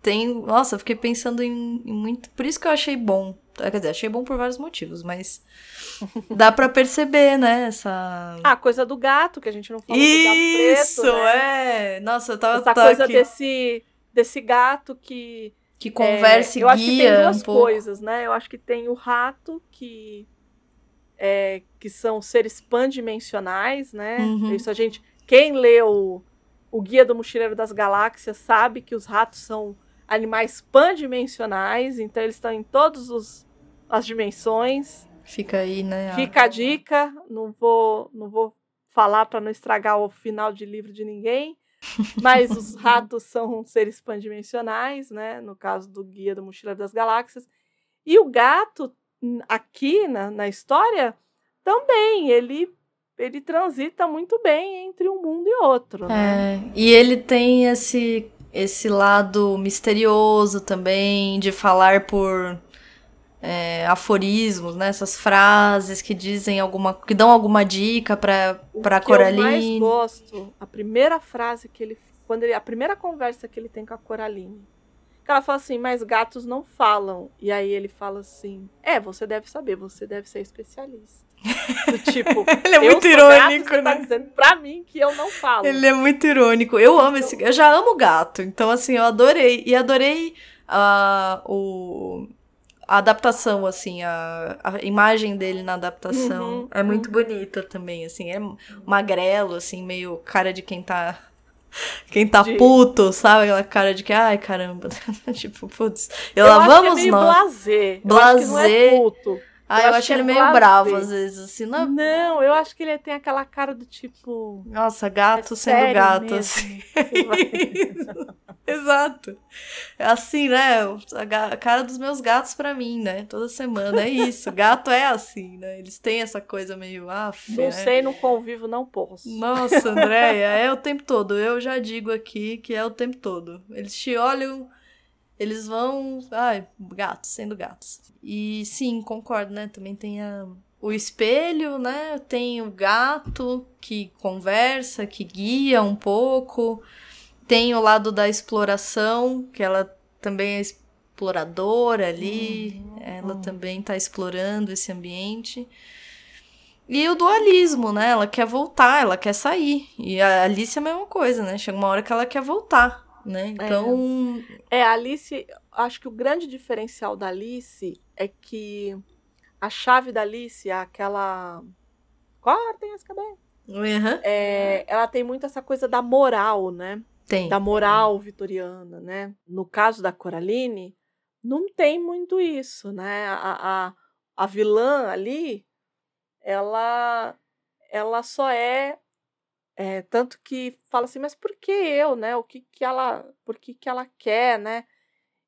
tem. Nossa, eu fiquei pensando em, em muito. Por isso que eu achei bom. Quer dizer, achei bom por vários motivos, mas dá para perceber, né? Essa. Ah, a coisa do gato, que a gente não falou Isso, do gato preto, né? é. Nossa, eu tava. Essa tava coisa aqui. desse, desse gato que. Que conversa é, e Eu acho que tem guia duas um pouco. coisas, né? Eu acho que tem o rato, que. É, que são seres pandimensionais, né? Uhum. Isso a gente. Quem leu o Guia do Mochileiro das Galáxias sabe que os ratos são animais pandimensionais, então eles estão em todas as dimensões. Fica aí, né? a- Fica a dica, não vou, não vou falar para não estragar o final de livro de ninguém, mas os ratos são seres pandimensionais, né? No caso do Guia do Mochileiro das Galáxias. E o gato, aqui na, na história, também, ele, ele transita muito bem entre um mundo e outro, né? É, e ele tem esse, esse lado misterioso também, de falar por é, aforismos, né? Essas frases que dizem alguma. que dão alguma dica pra O que eu mais Coraline. gosto, a primeira frase que ele, quando ele, a primeira conversa que ele tem com a Coraline, que ela fala assim, mas gatos não falam. E aí ele fala assim, é, você deve saber, você deve ser especialista. Do tipo, Ele é muito irônico, gato, tá né? dizendo pra mim que eu não falo. Ele é muito irônico. Eu amo esse. Eu já amo gato. Então, assim, eu adorei. E adorei a, o, a adaptação, assim, a, a imagem dele na adaptação. Uhum, é muito bonita também, assim. É magrelo, assim, meio cara de quem tá. Quem tá De- puto, sabe? Aquela cara de que, ai, caramba. tipo, putz. Eu, eu lá é vamos meio nós. blasé. Eu acho que não é puto. Ah, eu eu, acho acho ele é meio bravo às vezes, assim. Não, Não, eu acho que ele tem aquela cara do tipo... Nossa, gato é sendo gato, mesmo? assim. Exato. É assim, né? A, cara dos meus gatos pra mim, né? Toda semana é isso. Gato é assim, né? Eles têm essa coisa meio af, Não né? sei, não convivo, não posso. Nossa, Andréia, é o tempo todo. Eu já digo aqui que é o tempo todo. Eles te olham, eles vão. Ai, gatos, sendo gatos. E sim, concordo, né? Também tem a, o espelho, né? Tem o gato que conversa, que guia um pouco. Tem o lado da exploração, que ela também é exploradora ali. Ela também tá explorando esse ambiente. E o dualismo, né? Ela quer voltar, ela quer sair. E a Alice é a mesma coisa, né? Chega uma hora que ela quer voltar, né? Então, É, a Alice, acho que o grande diferencial da Alice é que a chave da Alice, aquela. Cortem as cabeças. uhum, É, ela tem muito essa coisa da moral, né? tem. Da moral vitoriana, né? No caso da Coraline, não tem muito isso, né? A, a, a vilã ali, ela, ela só é, é, tanto que fala assim, mas por que eu, né? O que que ela, por que que ela quer, né?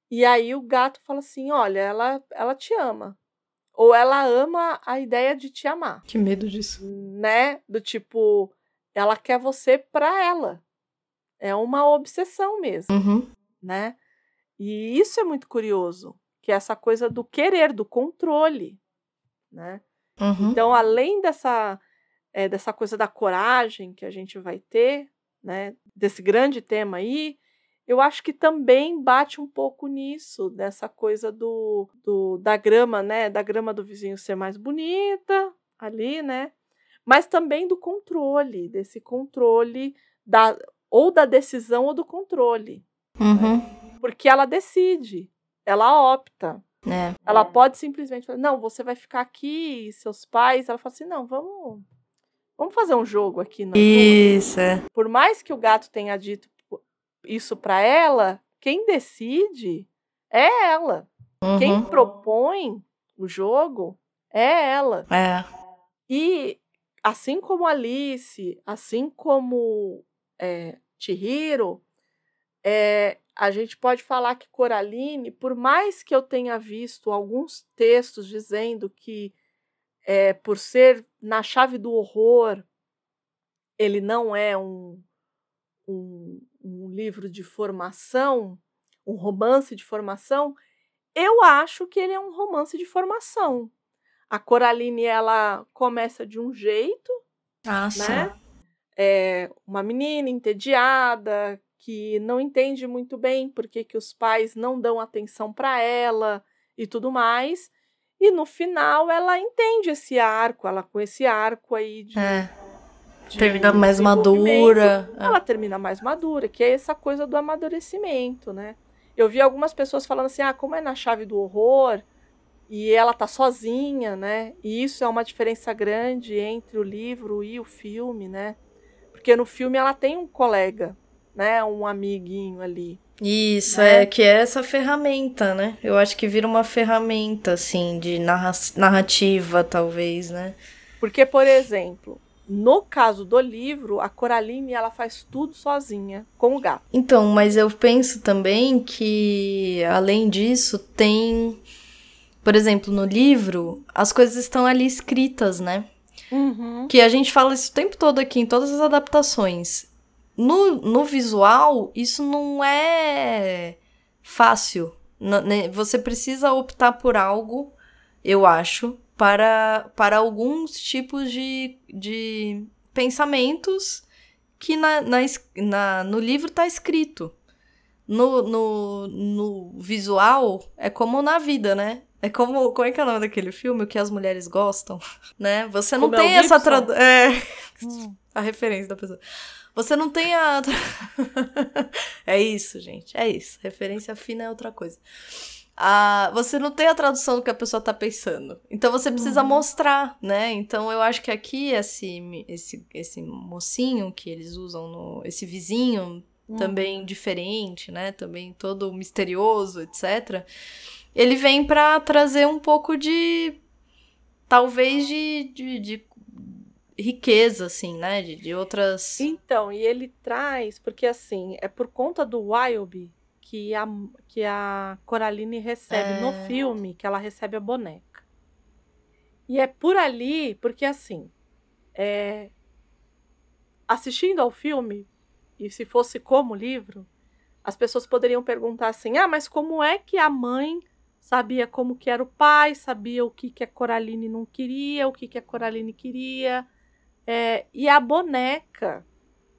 E aí o gato fala assim, olha, ela, ela te ama. Ou ela ama a ideia de te amar Que medo disso. né? Do tipo, ela quer você pra ela. É uma obsessão mesmo, Uhum. né? E isso é muito curioso, que é essa coisa do querer, do controle, né? Uhum. Então, além dessa é, dessa coisa da coragem que a gente vai ter, né? Desse grande tema aí, eu acho que também bate um pouco nisso, dessa coisa do, do da grama, né? Da grama do vizinho ser mais bonita ali, né? Mas também do controle, desse controle da ou da decisão ou do controle, Uhum. porque ela decide, ela opta. É. Ela pode simplesmente falar, não, você vai ficar aqui, seus pais. Ela fala assim, não, vamos, vamos fazer um jogo aqui. Não. Isso, é. Por mais que o gato tenha dito isso pra ela, quem decide é ela. Quem Uhum. propõe o jogo é ela. É. E assim como Alice, assim como é, Chihiro, é, a gente pode falar que Coraline, por mais que eu tenha visto alguns textos dizendo que é, por ser na chave do horror, ele não é um, um, um livro de formação, um romance de formação, eu acho que ele é um romance de formação. A Coraline, ela começa de um jeito, Ah, sim. né? É uma menina entediada que não entende muito bem por que, que os pais não dão atenção para ela e tudo mais. E no final ela entende esse arco, ela com esse arco aí de. É. de termina mais madura. É. Ela é. termina mais madura, que é essa coisa do amadurecimento, né? Eu vi algumas pessoas falando assim: ah, como é na chave do horror, e ela tá sozinha, né? E isso é uma diferença grande entre o livro e o filme, né? Porque no filme ela tem um colega, né? Um amiguinho ali. Isso, né? é que é essa ferramenta, né? Eu acho que vira uma ferramenta, assim, de narra narrativa, talvez, né? Porque, por exemplo, no caso do livro, a Coraline ela faz tudo sozinha com o gato. Então, mas eu penso também que, além disso, tem por exemplo, no livro, as coisas estão ali escritas, né? Uhum. Que a gente fala isso o tempo todo aqui, em todas as adaptações. No, no visual, isso não é fácil. Né? Você precisa optar por algo, eu acho, para, para alguns tipos de, de pensamentos que na, na, na, no livro está escrito. No, no, no visual, é como na vida, né? É como. Como é que é o nome daquele filme? O que as mulheres gostam, né? Você não como tem é essa tradução. É. Hum. A referência da pessoa. Você não tem a. é isso, gente. É isso. Referência fina é outra coisa. Ah, você não tem a tradução do que a pessoa tá pensando. Então você precisa uhum. mostrar, né? Então eu acho que aqui esse, esse, esse mocinho que eles usam no. Esse vizinho uhum. também diferente, né? Também todo misterioso, etc ele vem para trazer um pouco de. talvez de, de, de riqueza, assim, né? De, de, outras. Então, e ele traz, porque assim, é por conta do Wilby que a, que a Coraline recebe é... no filme, que ela recebe a boneca. E é por ali, porque assim, é, assistindo ao filme, e se fosse como livro, as pessoas poderiam perguntar assim: ah, mas como é que a mãe sabia como que era o pai, sabia o que, que a Coraline não queria, o que, que a Coraline queria. É, e a boneca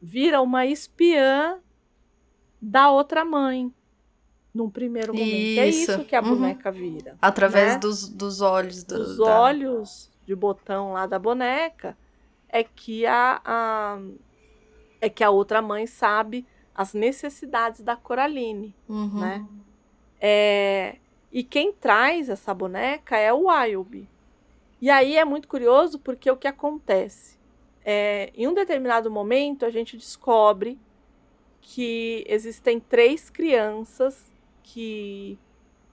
vira uma espiã da outra mãe. Num primeiro momento. Isso. É isso que a uhum. boneca vira. Através né? dos, dos olhos. Do, dos da... olhos de botão lá da boneca. É que a, a, é que a outra mãe sabe as necessidades da Coraline, uhum. né? É, e quem traz essa boneca é o Wilby. E aí é muito curioso porque o que acontece? É, em um determinado momento, a gente descobre que existem três crianças que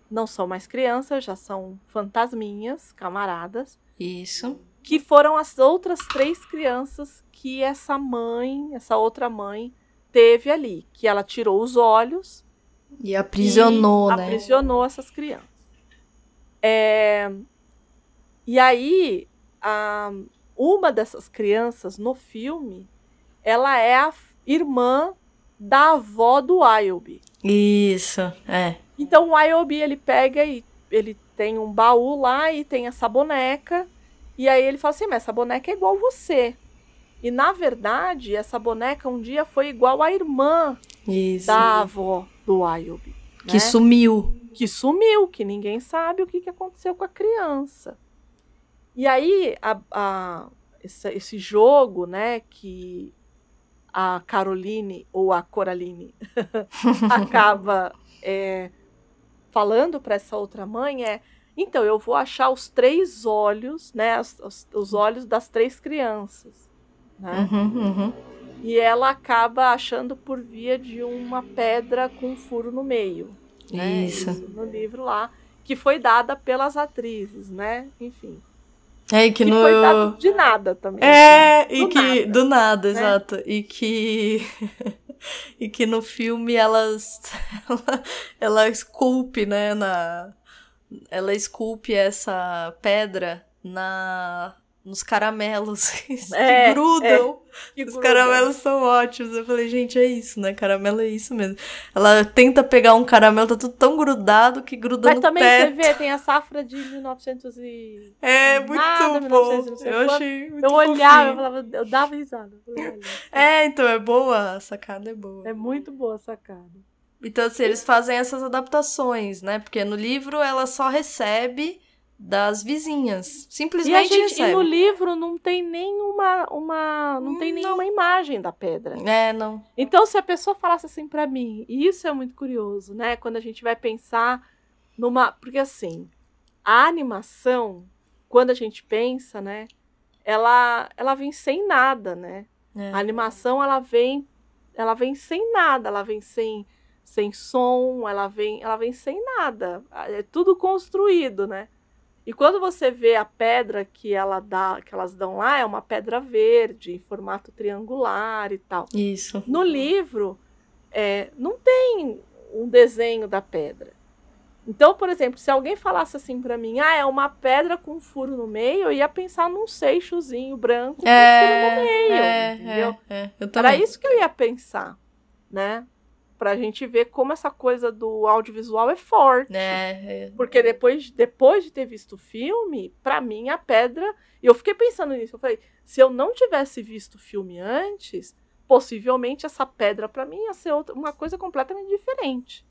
não são mais crianças, já são fantasminhas, camaradas. Isso. Que foram as outras três crianças que essa mãe, essa outra mãe, teve ali. Que ela tirou os olhos e aprisionou, e né? Aprisionou essas crianças. É... E aí, a... uma dessas crianças no filme, ela é a irmã da avó do Wilby. Isso, é. Então o Wilby, ele pega e ele tem um baú lá e tem essa boneca. E aí ele fala assim, mas essa boneca é igual você. E na verdade, essa boneca um dia foi igual à irmã Isso. da avó do. Que né? sumiu. Que sumiu, que ninguém sabe o que, que aconteceu com a criança. E aí, a, a, esse, esse jogo, né, que a Caroline ou a Coraline acaba é, falando para essa outra mãe é então eu vou achar os três olhos, né, os, os olhos das três crianças, né? Uhum, uhum. E ela acaba achando por via de uma pedra com um furo no meio. Né? Isso. Isso. No livro lá, que foi dada pelas atrizes, né? Enfim. É, e que, que no... foi dado de nada também. É, assim, e que. Nada, do nada, né? exato. E que. e que no filme elas. ela, ela esculpe, né? Na, ela esculpe essa pedra na nos caramelos que É, grudam. Que Os gruda. caramelos são ótimos. Eu falei, gente, é isso, né? Caramelo é isso mesmo. Ela tenta pegar um caramelo, tá tudo tão grudado que gruda Mas no também teto. você vê, tem a safra de 1900 e... É muito Nada, bom. 1900 não sei Eu quanto. achei muito Eu olhava, eu falava, eu dava risada. Eu É, então é boa, a sacada é boa. é muito boa a sacada. Então, assim, eles fazem essas adaptações, né? Porque no livro ela só recebe das vizinhas. E, a Simplesmente gente, e no livro não tem nenhuma uma, não tem Não. nenhuma imagem da pedra. É, não. Então, se a pessoa falasse assim pra mim, e isso é muito curioso, né? Quando a gente vai pensar numa. Porque assim, a animação, quando a gente pensa, né? Ela, ela vem sem nada, né? É. A animação, ela vem. Ela vem sem nada, ela vem sem, sem som, ela vem, ela vem sem nada. É tudo construído, né? E quando você vê a pedra que ela dá, que elas dão lá, é uma pedra verde, em formato triangular e tal. Isso. No livro, é, não tem um desenho da pedra. Então, por exemplo, se alguém falasse assim pra mim, ah, é uma pedra com um furo no meio, eu ia pensar num seixozinho branco com um furo no meio, É, entendeu? é, é. Era isso que eu ia pensar, né? Pra gente ver como essa coisa do audiovisual é forte. É, é. Porque depois, depois de ter visto o filme, pra mim a pedra. E eu fiquei pensando nisso. Eu falei, se eu não tivesse visto o filme antes, possivelmente essa pedra pra mim ia ser outra, uma coisa completamente diferente.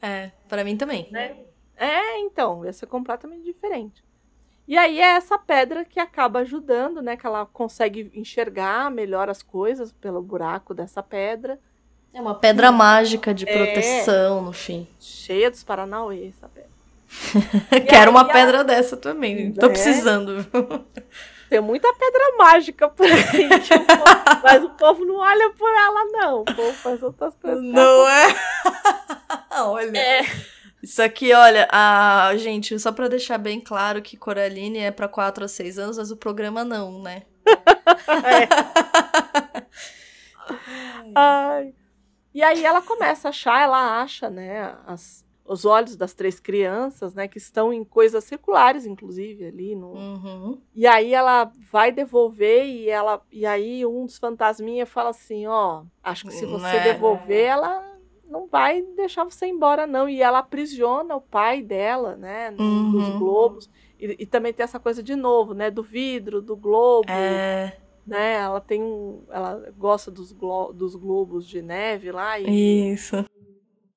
É, pra mim também. Né? É, então, ia ser completamente diferente. E aí é essa pedra que acaba ajudando, né? Que ela consegue enxergar melhor as coisas pelo buraco dessa pedra. É uma pedra mágica de É. proteção, no fim. Cheia dos Paranauê, essa pedra. Quero uma aí a- pedra dessa também. Tô É. precisando. Tem muita pedra mágica por aí, que o povo- mas o povo não olha por ela, não. O povo faz outras coisas. Não é? olha. É. Isso aqui, olha, a gente, só pra deixar bem claro que Coraline é pra 4 a 6 anos, mas o programa não, né? Ai. E aí ela começa a achar, ela acha, né, as- os olhos das três crianças, né, que estão em coisas circulares, inclusive, ali no, Uhum. E aí ela vai devolver e ela e aí um dos fantasminha fala assim, ó, acho que se você é. devolver ela não vai deixar você embora não e ela aprisiona o pai dela, né, no- dos Uhum. globos e, e também tem essa coisa de novo, né, do vidro, do globo, É, né? Ela tem um, ela gosta dos, glo- dos globos de neve lá e isso.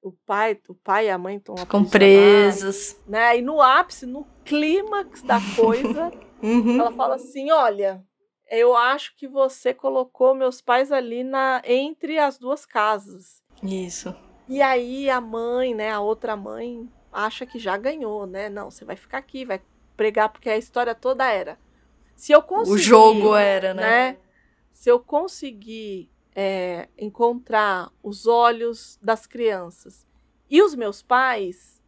o pai, o pai e a mãe estão Ficam presos. né? E no ápice, no clímax da coisa, Uhum. ela fala assim: olha, eu acho que você colocou meus pais ali na entre as duas casas. Isso. E aí a mãe, né, a outra mãe, acha que já ganhou, né? Não, você vai ficar aqui, vai pregar, porque a história toda era. Se eu conseguir. O jogo era, né? né? Se eu conseguir é, encontrar os olhos das crianças e os meus pais,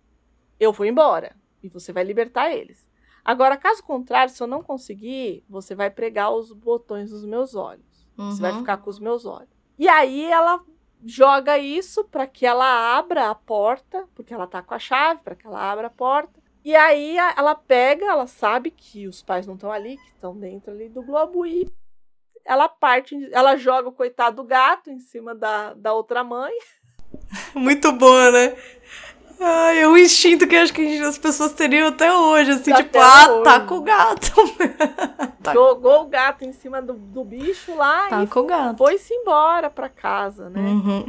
eu vou embora e você vai libertar eles. Agora, caso contrário, se eu não conseguir, você vai pregar os botões dos meus olhos. Você vai Uhum. ficar com os meus olhos. E aí ela joga isso para que ela abra a porta, porque ela tá com a chave, para que ela abra a porta. E aí ela pega, ela sabe que os pais não estão ali, que estão dentro ali do globo e ela parte, ela joga o coitado do gato em cima da, da outra mãe. Muito boa, né? Ai, é um instinto que eu acho que as pessoas teriam até hoje, assim, Até tipo, ah, hoje. tá com o gato. Tá. Jogou o gato em cima do, do bicho lá Tá e com o gato. foi-se embora para casa, né? Uhum.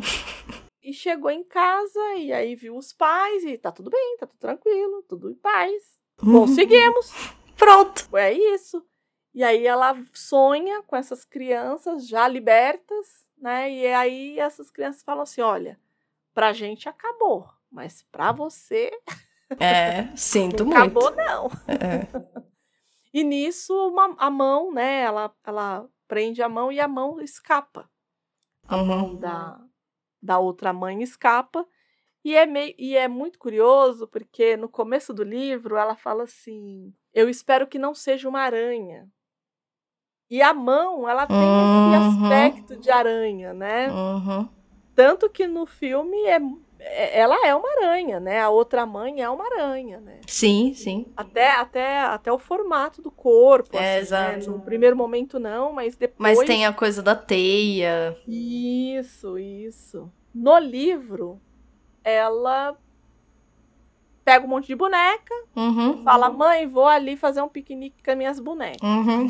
E chegou em casa e aí viu os pais e tá tudo bem, tá tudo tranquilo, tudo em paz. Conseguimos. Pronto. É isso. E aí ela sonha com essas crianças já libertas, né? E aí essas crianças falam assim: olha, pra gente acabou, mas pra você É, sinto não muito. acabou, não. É. E nisso uma- a mão, né? Ela, ela prende a mão e a mão escapa. A Uhum. mão da, da outra mãe escapa. E é, meio, e é muito curioso, porque no começo do livro ela fala assim: Eu espero que não seja uma aranha. E a mão, ela tem Uhum. esse aspecto de aranha, né? Uhum. Tanto que no filme é é- ela é uma aranha, né? A outra mãe é uma aranha, né? Sim, sim. Até, até, até o formato do corpo. É, assim, né? exato. No primeiro momento, não, mas depois. Mas tem a coisa da teia. Isso, isso. No livro, ela pega um monte de boneca, Uhum. fala: mãe, vou ali fazer um piquenique com as minhas bonecas. Uhum.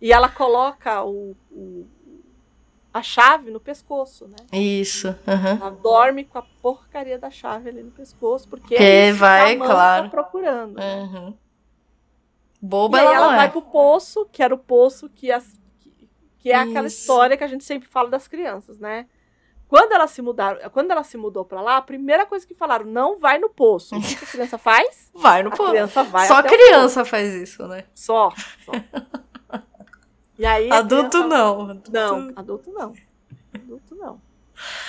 E ela coloca o, o- a chave no pescoço, né? Isso. Uhum. Ela dorme com a porcaria da chave ali no pescoço, porque Que é isso vai, que a claro. tá procurando. Uhum. E Boba aí ela, ela não vai é. pro poço, que era o poço que, as, que, que é aquela Isso. história que a gente sempre fala das crianças, né? Quando ela se mudaram, quando ela se mudou pra lá, a primeira coisa que falaram, não vai no poço. O que a criança faz? Vai no A povo. criança vai Só criança faz isso, né? poço. Só, só. E aí Adulto não. Adulto- Não, adulto não. Adulto não.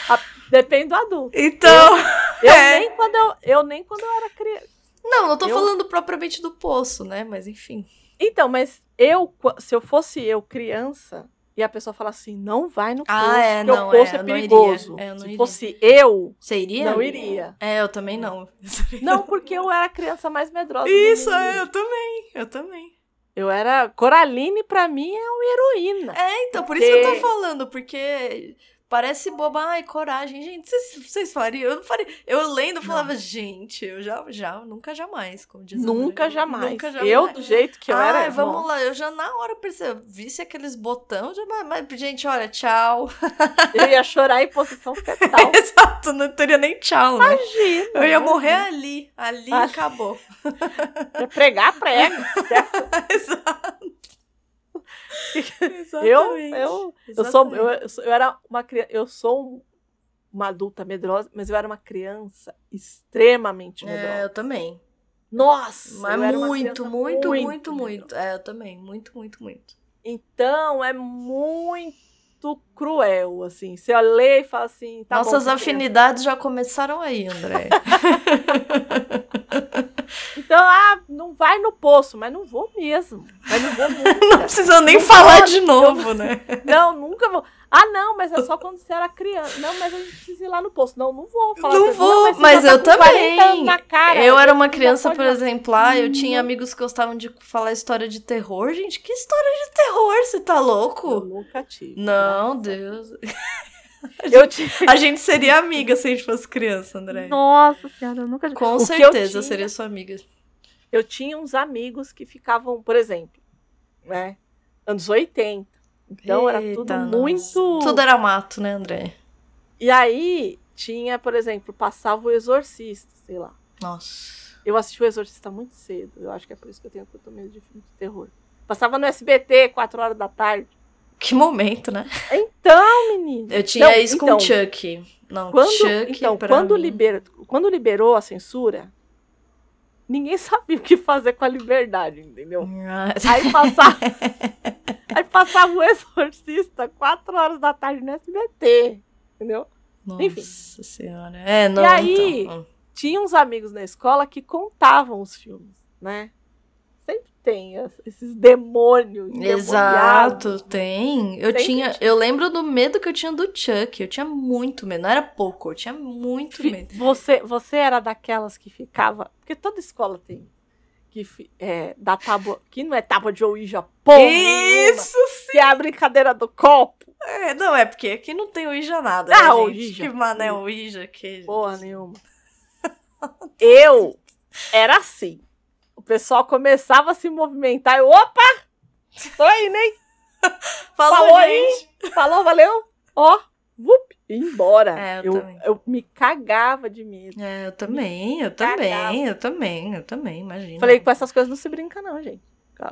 A- Depende do adulto. Então. Eu, É. nem quando eu, eu nem quando eu era criança. Não, não tô Eu- falando propriamente do poço, né? Mas enfim. Então, mas eu, se eu fosse eu criança, e a pessoa fala assim, não vai no poço, Ah, é, porque não, o poço é, é, eu perigoso. É, eu se iria. fosse eu, Você iria? não iria. É, eu também não. Não, porque eu era a criança mais medrosa Isso, é, eu também. Eu também. Eu era... Coraline, pra mim, é uma heroína. É, então, por isso que eu tô falando, porque parece boba, ai, coragem. Gente, vocês, vocês fariam? Eu não faria. Eu lendo, eu falava, gente, eu já, já, nunca jamais, como diz a Nunca jamais. Nunca jamais. Eu, do jeito que eu Ai, era... vamos lá, eu já na hora percebi, visse aqueles botões, já, mas, mas, gente, olha, tchau. Eu ia chorar em posição fetal. Exato, não teria nem tchau, né? Imagina. Eu ia morrer ali, ali acabou. Pregar prego. Exato. Eu, eu, eu sou, eu, Exatamente. eu sou- eu era uma criança, eu sou um- uma adulta medrosa, mas eu era uma criança extremamente medrosa. É, eu também. Nossa, Mas muito, criança muito, muito, muito, medrosa. É, eu também. Muito, muito, muito. Então é muito cruel, assim. Você lê e fala assim, tá Nossas bom, afinidades já começaram aí, André. Então, ah, não vai no poço, mas não vou mesmo. Mas não vou nunca. Não precisa nem Não falar pode, de novo, né? Não, nunca vou. Ah, não, mas é só quando você era criança. Não, mas a gente precisa ir lá no poço. Não, não vou falar. Não vou, mas já tá eu com 40 também. cara, eu era uma criança, por exemplo, lá, eu tinha Uhum. amigos que gostavam de falar história de terror. Gente, que história de terror? Você tá Eu louco? nunca tive. Não, graças a Deus. Eu tive. A gente seria amiga se a gente fosse criança, André. Nossa senhora, eu nunca tive. Com O certeza eu tinha- seria sua amiga. Eu tinha uns amigos que ficavam, por exemplo, né? Anos 80. Então era tudo Eita, nossa. muito. Tudo era mato, né, André? E aí tinha, por exemplo, passava o Exorcista, sei lá. Nossa. Eu assisti o Exorcista muito cedo. Eu acho que é por isso que eu tenho tanto medo de filme de terror. Passava no SBT, 4 horas da tarde. Que momento, né? Então, menino. Eu tinha Não, isso com então, o Chuck. Não, Quando, Chuck. então, pra quando, mim- liber, quando liberou a censura, ninguém sabia o que fazer com a liberdade, entendeu? Ah, Aí passava, aí passava o Exorcista 4 horas da tarde no SBT, entendeu? Nossa Enfim. senhora. É, não. aí, então. Tinha uns amigos na escola que contavam os filmes, né? Sempre tem es- esses demônios. Exato, tem. Eu Sempre tinha. tinha. Eu lembro do medo que eu tinha do Chuck. Eu tinha muito medo. Não era pouco, eu tinha muito medo. Você, você era daquelas que ficava. Porque toda escola tem. Que é, da tábua. Que não é tábua de Ouija, porra! nenhuma, Isso! Que é a brincadeira do copo. É, não, é porque aqui não tem Ouija nada. Ah, né? Ouija. Que mané Ouija que. Porra nenhuma. Eu era assim. O pessoal começava a se movimentar. Eu, opa! Tô aí, né? Falou, Falou gente. Falou, valeu? Ó, vup, e embora. É, eu eu, eu me cagava de medo. É, eu também, eu Cagava. também, eu também, eu também, imagina. Falei, com essas coisas não se brinca, não, gente.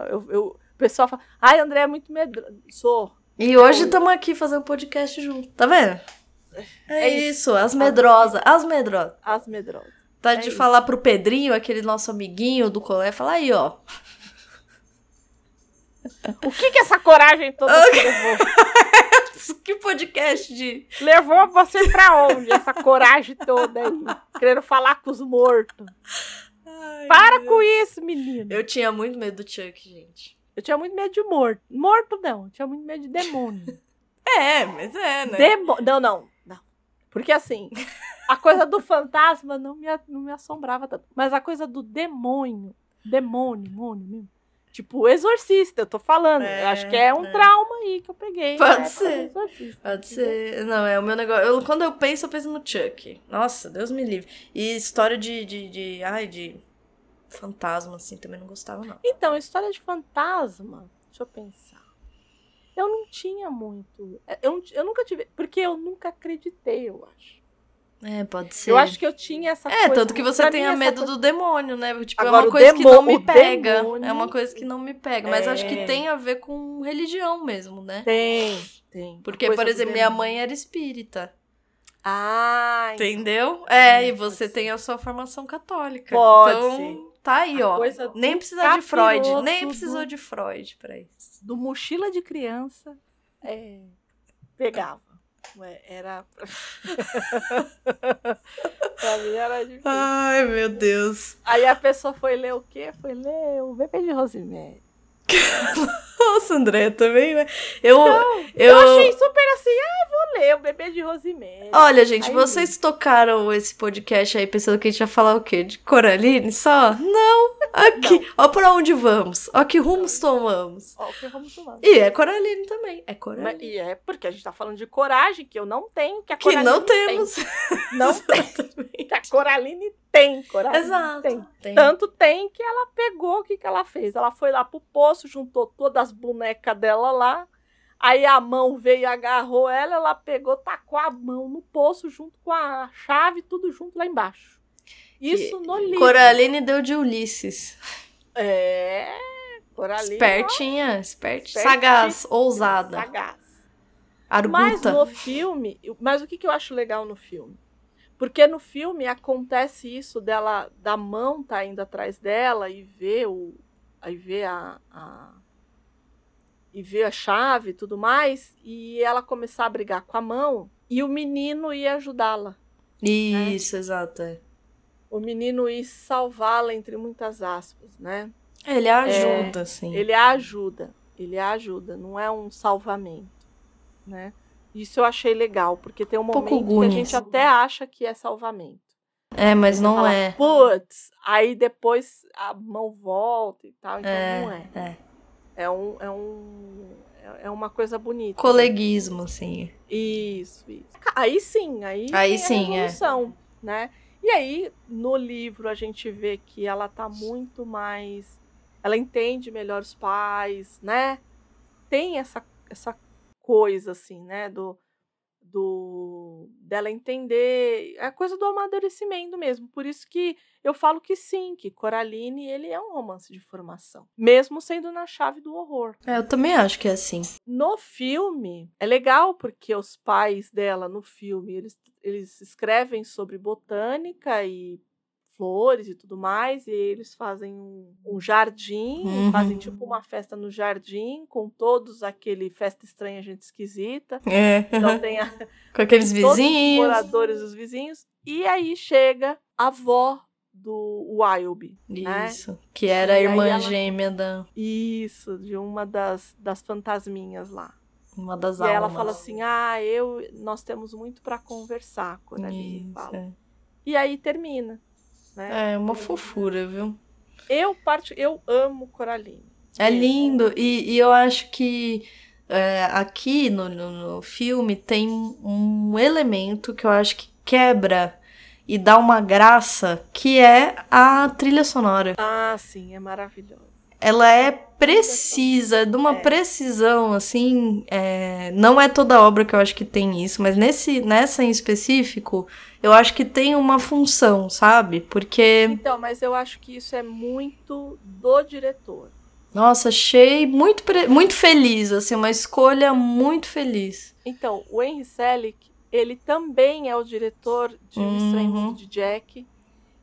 Eu, eu- o pessoal fala, ai, André é muito medroso. Sou. E hoje estamos aqui fazendo podcast junto, tá vendo? É, É isso, as medrosas, as medrosas. As medrosas. Tá É de isso. falar pro Pedrinho, aquele nosso amiguinho do colégio, falar aí, ó. O que que essa coragem toda levou? Que podcast de. Levou você pra onde, essa coragem toda aí? Querendo falar com os mortos. Para com isso, menino. Eu tinha muito medo do Chuck, gente. Eu tinha muito medo de morto. Morto não, eu tinha muito medo de demônio. É, mas é, né? Demo... Não, não, não. Porque assim, a coisa do fantasma não me, não me assombrava tanto. Mas a coisa do demônio, demônio, demônio mesmo. Tipo, exorcista, eu tô falando. É, eu acho que é um é. trauma aí que eu peguei. Pode né, ser. com Exorcista, Pode ser. Não, é o meu negócio. Eu, quando eu penso, eu penso no Chuck. Nossa, Deus me livre. E história de. de, de ai, de. Fantasma, assim, também não gostava, não. Então, história de fantasma, deixa eu pensar. Eu não tinha muito. Eu, eu nunca tive. Porque eu nunca acreditei, eu acho. É, pode ser. Eu acho que eu tinha essa É, coisa. tanto que você tenha medo coisa- do demônio, né? Tipo, é Agora, uma o coisa que demo- não me pega. demônio- É uma coisa que não me pega. Mas acho que É. tem a ver com religião mesmo, né? Tem, tem. Porque, por do exemplo, minha demônio. mãe era espírita. Ah, Entendeu? É, e Hum, você tem a sua formação católica. Pode então, tá aí, A ó. do Nem precisa de Freud. Nem do- precisou de Freud pra isso. do mochila de criança é, pegava. Ué, Era. pra mim era difícil. Ai, meu Deus. Aí a pessoa foi ler o quê? Foi ler o bebê de Rosemary. Nossa, André, também, né? Eu, eu, Eu achei super assim, ah, vou ler o bebê de Rosemary. Olha, gente, Aí- vocês tocaram esse podcast aí pensando que a gente ia falar o quê? De Coraline só? Não. Aqui. Ó pra onde vamos. Ó que rumos tomamos. Ó, que vamos tomar. E é Coraline também. É Coraline. E é porque a gente tá falando de coragem, que eu não tenho, que a Que Coraline não tem. temos. Não tem. Que a Coraline tem, Coraline Exato. tem. Tem. Tanto tem que ela pegou, o que, que ela fez? Ela foi lá pro poço, juntou todas as bonecas dela lá. Aí a mão veio e agarrou ela, ela pegou, tacou a mão no poço junto com a chave, tudo junto lá embaixo. Isso no livro. Coraline deu de Ulisses. É. Coraline. Espertinha, espertinha. Espertíssima, Sagaz, ousada. Sagaz. Mas Arguta. no filme, mas o que, que eu acho legal no filme? Porque no filme acontece isso dela, da mão tá indo atrás dela e vê o, aí vê a, a e vê a chave e tudo mais, e ela começar a brigar com a mão e o menino ia ajudá-la. Isso, exato. é. O menino ia salvá-la entre muitas aspas, né? Ele ajuda, assim. Ele a ajuda, ele ajuda, não é um salvamento, né? Isso eu achei legal, porque tem um pouco momento que a gente até acha que é salvamento. É, mas não Fala, é. Putz, aí depois a mão volta e tal, então É, não é. é. É um, é um é- é uma coisa bonita. Coleguismo, assim. Isso, isso. Aí sim, aí, Aí sim, é. né? E aí, no livro, a gente vê que ela tá muito mais. Ela entende melhor os pais, né? Tem essa, essa coisa, assim, né? Do, do dela entender. É a coisa do amadurecimento mesmo. Por isso que eu falo que sim, que Coraline ele é um romance de formação. Mesmo sendo na chave do horror. É, eu também acho que é assim. No filme, é legal porque os pais dela no filme, eles, eles escrevem sobre botânica e flores e tudo mais, e eles fazem um, um jardim, Uhum. fazem tipo uma festa no jardim, com todos aquele festa estranha, gente esquisita. É. Então tem a, Com aqueles todos os vizinhos. moradores, os vizinhos, e aí chega a avó do Wilby. né? Isso. Que era a E irmã ela- gêmea da Isso, de uma das, das fantasminhas lá. uma das E aí ela almas. fala assim: "Ah, eu nós temos muito pra conversar", Coraline Isso, fala. é. E aí termina, né? É uma fofura, viu? Eu parte, eu amo Coraline. É lindo. E, e eu acho que é, aqui no, no, no filme tem um elemento que eu acho que quebra e dá uma graça, que é a trilha sonora. Ah, sim, é maravilhosa. Ela é precisa, de uma É. precisão, assim. é, não é toda obra que eu acho que tem isso, mas nesse, nessa em específico, eu acho que tem uma função, sabe? Porque, Então, mas eu acho que isso é muito do diretor. nossa, achei muito, muito feliz, assim, uma escolha muito feliz. Então, o Henry Selick, ele também é o diretor de O Uhum. Estranho Mundo de Jack,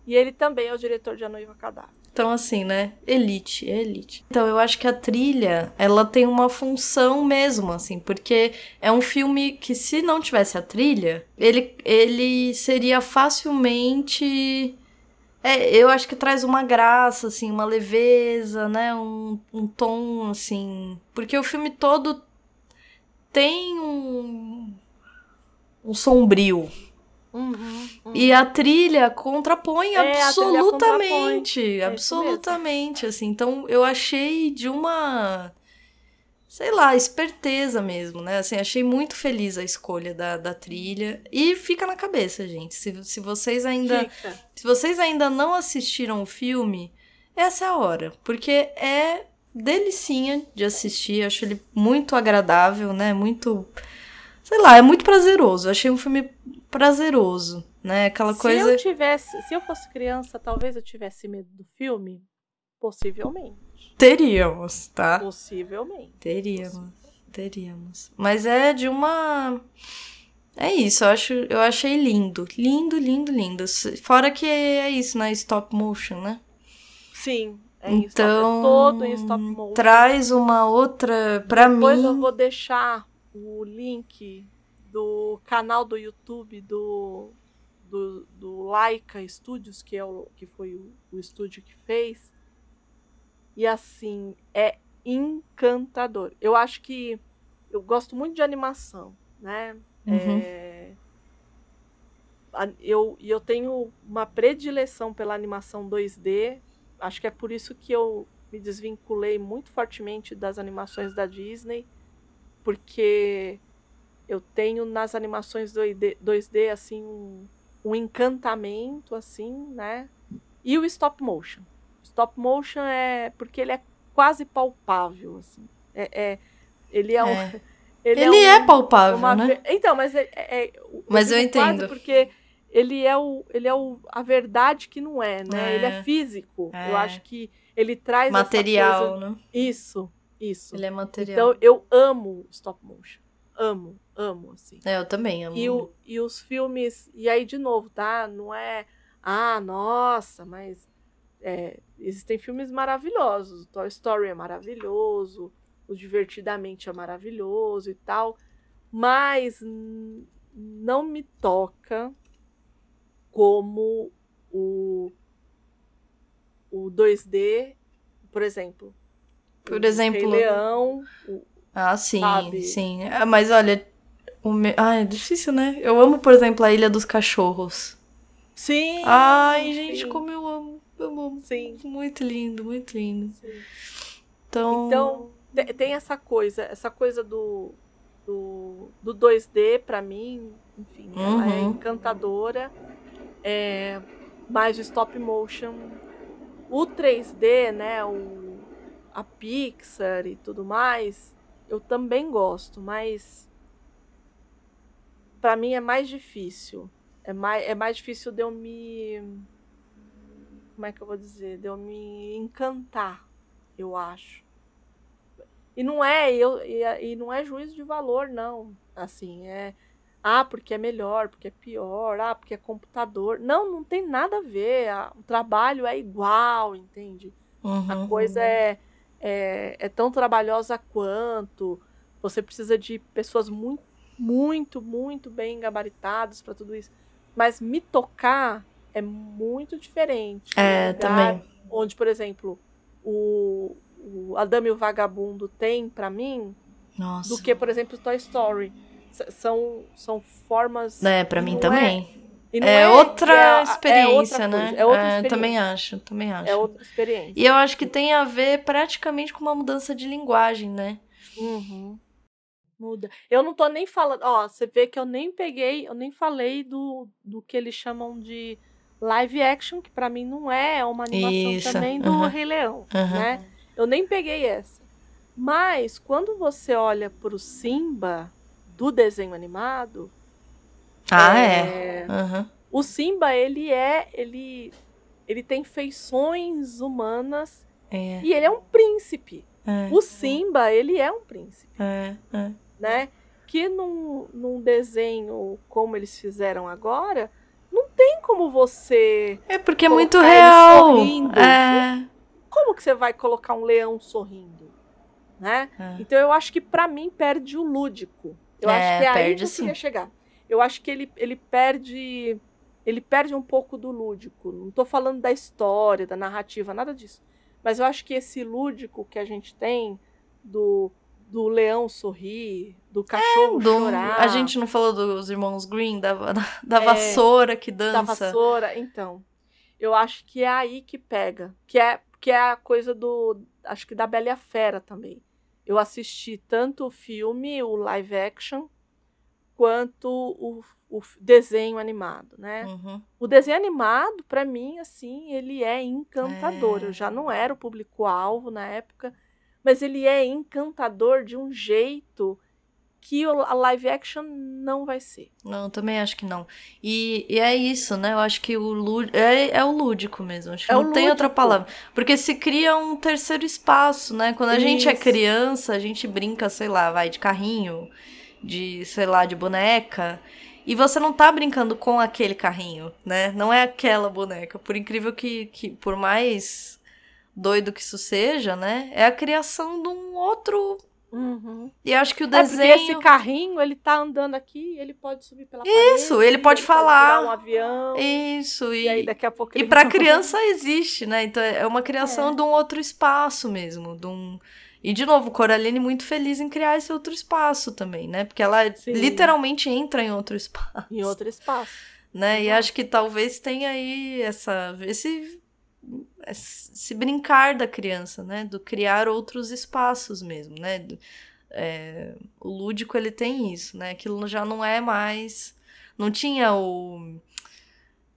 e ele também é o diretor de A Noiva Cadáver. Então, assim, né? Elite, elite. Então, eu acho que a trilha, ela tem uma função mesmo, assim, porque é um filme que, se não tivesse a trilha, ele, ele seria facilmente. É, eu acho que traz uma graça, assim, uma leveza, né? Um, um tom, assim. Porque o filme todo tem um. um sombrio, Uhum, uhum. E a trilha contrapõe É, trilha absolutamente. contrapõe. É absolutamente, assim. Então, eu achei de uma. Sei lá, esperteza mesmo, né? Assim, achei muito feliz a escolha da, da trilha. E fica na cabeça, gente. Se, se vocês ainda. Fica. Se vocês ainda não assistiram o filme, essa é a hora. Porque é delicinha de assistir. Acho ele muito agradável, né? Muito. Sei lá, é muito prazeroso. Achei um filme prazeroso, né? Aquela Se coisa. eu tivesse, se eu fosse criança, talvez eu tivesse medo do filme. Possivelmente. Teríamos, tá? Possivelmente. Teríamos. Teríamos. Mas é de uma. É isso, eu, acho, eu achei lindo. Lindo, lindo, lindo. Fora que é isso, né? Stop motion, né? Sim. É em stop- Então. é todo em stop motion. Traz uma outra. Depois mim. eu vou deixar o link do canal do YouTube do, do, do Laika Studios, que, é o, que foi o, o estúdio que fez. E assim, é encantador. Eu acho que eu gosto muito de animação, né? Uhum. É, eu, e eu tenho uma predileção pela animação 2D. Acho que é por isso que eu me desvinculei muito fortemente das animações da Disney, porque eu tenho nas animações 2D, 2D assim um, um encantamento assim, né? E o stop motion. Stop motion é porque ele é quase palpável assim. É, é- ele é, um, É. ele, Ele um- é palpável, uma né? Então, mas é, é- é- Mas eu entendo. porque ele é o ele é o, a verdade que não é, né? É. Ele é físico. É. Eu acho que ele traz Material, coisa- né? Isso, isso. Ele é material. Então eu amo stop motion. Amo, amo assim. É, eu também amo. E, o, e os filmes, e aí de novo, tá? Não é, ah, nossa, mas é, existem filmes maravilhosos. O Toy Story é maravilhoso, o Divertidamente é maravilhoso e tal, mas não me toca como o, o 2D, por exemplo. Por o exemplo- Rei Leão, o, Ah, sim, sabe? sim. Ah, mas olha, o me... ah, é difícil, né? Eu amo, por exemplo, a Ilha dos Cachorros. Sim! Ai, gente, sim, como eu amo. Eu amo. Sim. Muito lindo, muito lindo. sim. Então, Então, te- tem essa coisa, essa coisa do, do, do 2D, pra mim, enfim, ela é Uhum. encantadora. É, mas o stop motion, o 3D, né, o, a Pixar e tudo mais, eu também gosto, mas pra mim é mais difícil. É mais, é mais difícil de eu me. Como é que eu vou dizer? De eu me encantar, eu acho. E não é, eu, e, e não é juízo de valor, não. Assim, é. Ah, porque é melhor, porque é pior, ah, porque é computador. Não, não tem nada a ver. a- o trabalho é igual, entende? A uhum. coisa é, é, é tão trabalhosa quanto. Você precisa de pessoas muito, muito, muito bem gabaritadas para tudo isso. Mas me tocar é muito diferente. É, lugar também. Onde, por exemplo, o, o Adame e o Vagabundo tem para mim Nossa. do que, por exemplo, Toy Story. S- são, são formas. É, pra mim também. e não É, outra é a- é experiência, outra né? coisa, É outra É, experiência. também acho, também acho. É outra experiência. E eu acho que tem a ver praticamente com uma mudança de linguagem, né? Uhum. Muda. Eu não tô nem falando. Ó, você vê que eu nem peguei, eu nem falei do, do que eles chamam de live action, que pra mim não é, é uma animação Isso, também do uhum. Rei Leão, Uhum. né? Eu nem peguei essa. Mas quando você olha pro Simba do desenho animado, Ah, é. Uhum. o Simba ele é, ele ele tem feições humanas É, e ele é um príncipe. é, O Simba, ele é um príncipe. é, é. Né? Que num, num desenho como eles fizeram agora, não tem como você. É porque é muito real. sorrindo. É, Como que você vai colocar um leão sorrindo? Né? é. Então eu acho que pra mim perde o lúdico. Eu É, acho que é aí que eu sim. queria chegar. Eu acho que ele, ele perde. Ele perde um pouco do lúdico. Não tô falando da história, da narrativa, nada disso. Mas eu acho que esse lúdico que a gente tem do, do leão sorrir, do cachorro é, do, chorar. A gente não falou dos irmãos Green, da, da, da é, vassoura que dança. Da vassoura, então. Eu acho que é aí que pega. Que é, que é a coisa do. Acho que da Bela e a Fera também. Eu assisti tanto o filme, o live action, quanto o, o desenho animado, né? Uhum. O desenho animado, para mim, assim, ele é encantador. É. Eu já não era o público-alvo na época, mas ele é encantador de um jeito que a live action não vai ser. Não, também acho que não. E, e é isso, né? Eu acho que o lúdico, é, é o lúdico mesmo. Acho que é não tem outra palavra. Porque se cria um terceiro espaço, né? Quando a isso. gente é criança, a gente brinca, sei lá, vai de carrinho, de, sei lá, de boneca. E você não tá brincando com aquele carrinho, né? Não é aquela boneca. Por incrível que, que por mais doido que isso seja, né? É a criação de um outro Uhum. E acho que o desenho. É esse carrinho, ele tá andando aqui, ele pode subir pela Isso, parede, ele pode ele falar. Pode um avião. Isso, e, e aí daqui a pouco. E pra criança existe, né? Então é uma criação é. de um outro espaço mesmo. De um... E, de novo, Coraline muito feliz em criar esse outro espaço também, né? Porque ela Sim. literalmente entra em outro espaço. Em outro espaço. Né? E acho que talvez tenha aí essa. Esse é se brincar da criança, né? Do criar outros espaços mesmo, né? É, o lúdico ele tem isso, né? Aquilo já não é mais. Não tinha o.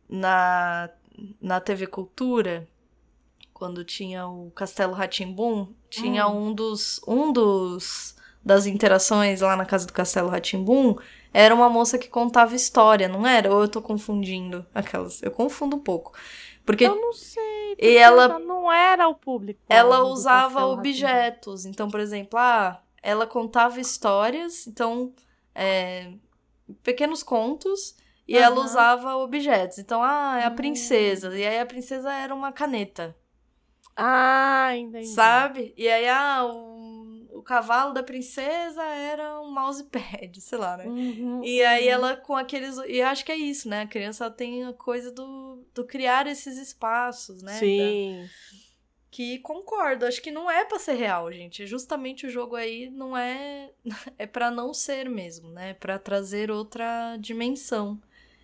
Na, na TV Cultura, quando tinha o Castelo Ratimbum, tinha hum. um dos. Um dos das interações lá na casa do Castelo Ratimbum era uma moça que contava história, não era? Ou eu tô confundindo aquelas? Eu confundo um pouco. Porque eu não sei. E ela não era o público. Ela usava objetos. Então, por exemplo, ah, ela contava histórias, então é, pequenos contos. E uhum. ela usava objetos. Então, ah, é a princesa. Hum. E aí a princesa era uma caneta. Ah, entendi. Sabe? E aí, ah, o o cavalo da princesa era um mousepad, sei lá, né? Uhum, e aí uhum. ela com aqueles. E acho que é isso, né? A criança tem a coisa do, do criar esses espaços, né? Sim. Da... Que concordo, acho que não é para ser real, gente. Justamente o jogo aí não é. É para não ser mesmo, né? para trazer outra dimensão.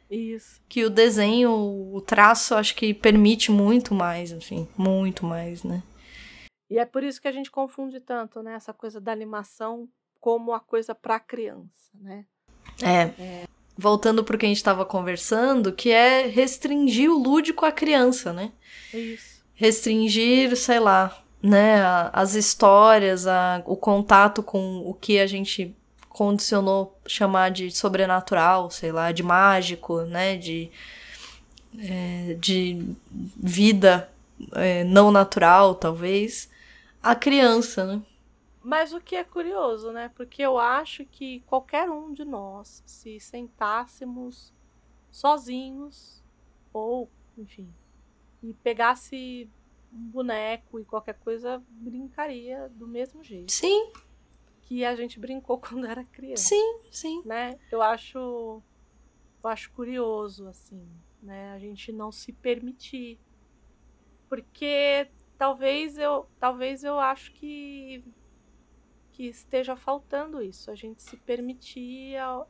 Isso. Que o desenho, o traço, acho que permite muito mais, enfim, muito mais, né? E é por isso que a gente confunde tanto, né? Essa coisa da animação como a coisa para criança, né? É. é. Voltando para o que a gente estava conversando, que é restringir o lúdico à criança, né? Isso. Restringir, sei lá, né, as histórias, a, o contato com o que a gente condicionou chamar de sobrenatural, sei lá, de mágico, né, de, é, de vida é, não natural, talvez a criança, né? Mas o que é curioso, né? Porque eu acho que qualquer um de nós, se sentássemos sozinhos, ou, enfim, e pegasse um boneco e qualquer coisa, brincaria do mesmo jeito. Sim. Que a gente brincou quando era criança. Sim, sim. Né? Eu acho. Eu acho curioso, assim, né? A gente não se permitir. Porque talvez eu talvez eu acho que que esteja faltando isso a gente se permitir a,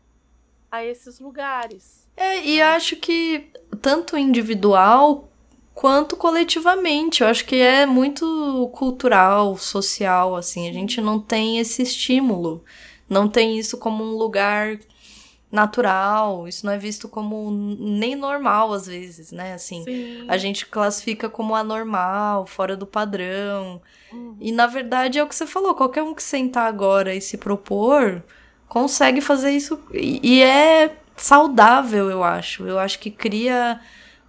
a esses lugares. É e acho que tanto individual quanto coletivamente eu acho que é muito cultural social assim a gente não tem esse estímulo não tem isso como um lugar natural, isso não é visto como nem normal às vezes, né? Assim, Sim. a gente classifica como anormal, fora do padrão. Uhum. E na verdade é o que você falou, qualquer um que sentar agora e se propor consegue fazer isso e, e é saudável, eu acho. Eu acho que cria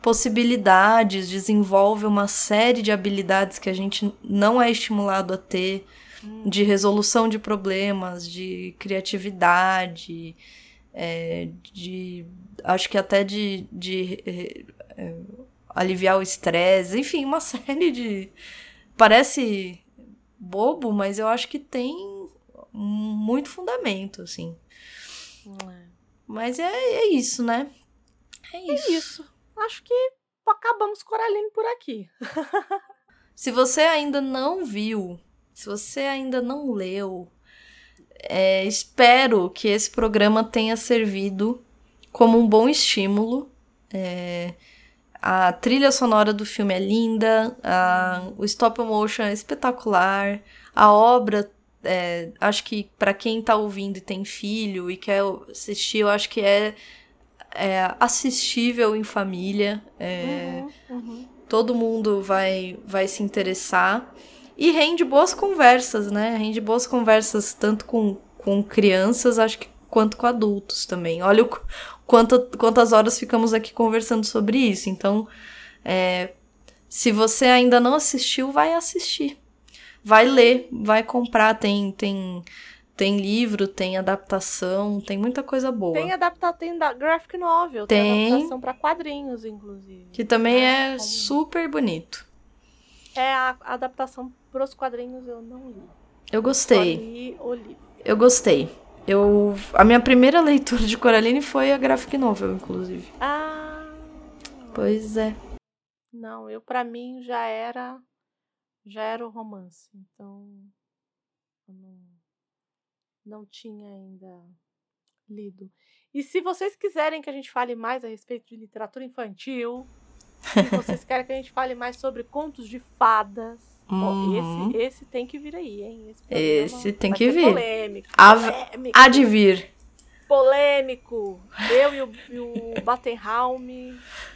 possibilidades, desenvolve uma série de habilidades que a gente não é estimulado a ter, uhum. de resolução de problemas, de criatividade, é, de acho que até de, de é, é aliviar o estresse, enfim, uma série de parece bobo, mas eu acho que tem muito fundamento, assim. É. Mas é, é isso, né? É, é isso. É isso. Acho que acabamos Coraline por aqui. se você ainda não viu, se você ainda não leu, é, espero que esse programa tenha servido como um bom estímulo. É, a trilha sonora do filme é linda, a, o stop motion é espetacular, a obra, é, acho que para quem tá ouvindo e tem filho e quer assistir, eu acho que é, é assistível em família. É, uhum, uhum. Todo mundo vai, vai se interessar. E rende boas conversas, né? Rende boas conversas tanto com, com crianças, acho que quanto com adultos também. Olha o, quanto, quantas horas ficamos aqui conversando sobre isso. Então, é, se você ainda não assistiu, vai assistir. Vai ler, vai comprar. Tem, tem, tem livro, tem adaptação, tem muita coisa boa. Tem adaptação, tem da graphic novel, tem, tem adaptação para quadrinhos, inclusive. Que também é, é super bonito. É, a, a adaptação pros quadrinhos eu não li. Eu gostei. Li. Eu gostei. Eu, a minha primeira leitura de Coraline foi a graphic novel, inclusive. Ah. Pois é. Não, eu para mim já era já era o romance, então eu não, não tinha ainda lido. E se vocês quiserem que a gente fale mais a respeito de literatura infantil, se vocês querem que a gente fale mais sobre contos de fadas, Uhum. esse, esse tem que vir aí, hein? Esse, esse tem que vir. Polêmico, polêmico. Há de vir. Polêmico. Eu e o, e o Battenhalm.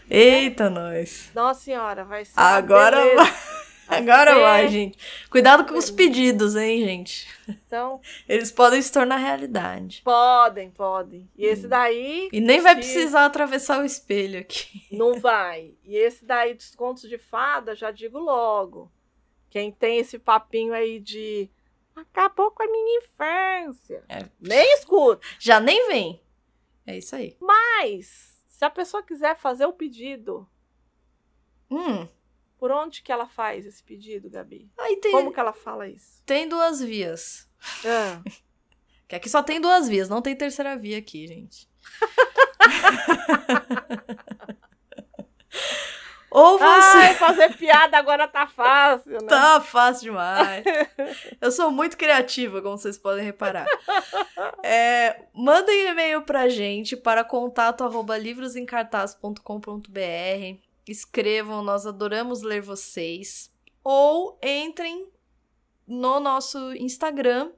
Eita, né? nós. Nossa senhora, vai ser. Agora vai. Agora ser... vai, gente. Cuidado com os pedidos, hein, gente. Então. Eles podem se tornar realidade. Podem, podem. E esse hum. daí. E nem vai precisar atravessar o espelho aqui. Não vai. E esse daí dos contos de fada, já digo logo quem tem esse papinho aí de acabou com a minha infância. É. Nem escuta. Já nem vem. É isso aí. Mas, se a pessoa quiser fazer o pedido. Hum. Por onde que ela faz esse pedido, Gabi? Aí tem... Como que ela fala isso? Tem duas vias. Ah. que aqui só tem duas vias, não tem terceira via aqui, gente. Ou você. Ai, fazer piada agora tá fácil, né? Tá fácil demais. Eu sou muito criativa, como vocês podem reparar. É, mandem e-mail pra gente para contato@livrosencartaz.com.br. Escrevam, nós adoramos ler vocês. Ou entrem no nosso Instagram,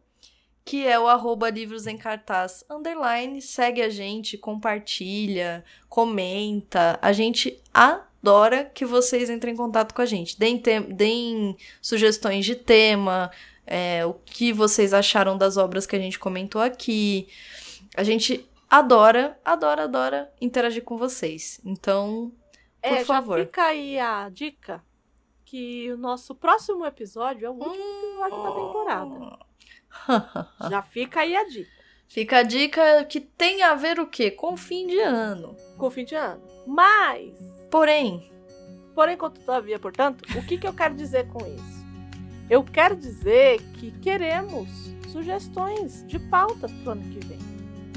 que é o arroba livros em cartaz underline. Segue a gente, compartilha, comenta. A gente adora adora que vocês entrem em contato com a gente. Deem, deem sugestões de tema, é, o que vocês acharam das obras que a gente comentou aqui. A gente adora, adora, adora interagir com vocês. Então, por é, favor. Já fica aí a dica que o nosso próximo episódio é o último episódio da temporada. já fica aí a dica. Fica a dica que tem a ver o quê? Com fim de ano. Com fim de ano. Mas Porém, porém, todavia, portanto, o que, que eu quero dizer com isso? Eu quero dizer que queremos sugestões de pautas pro ano que vem.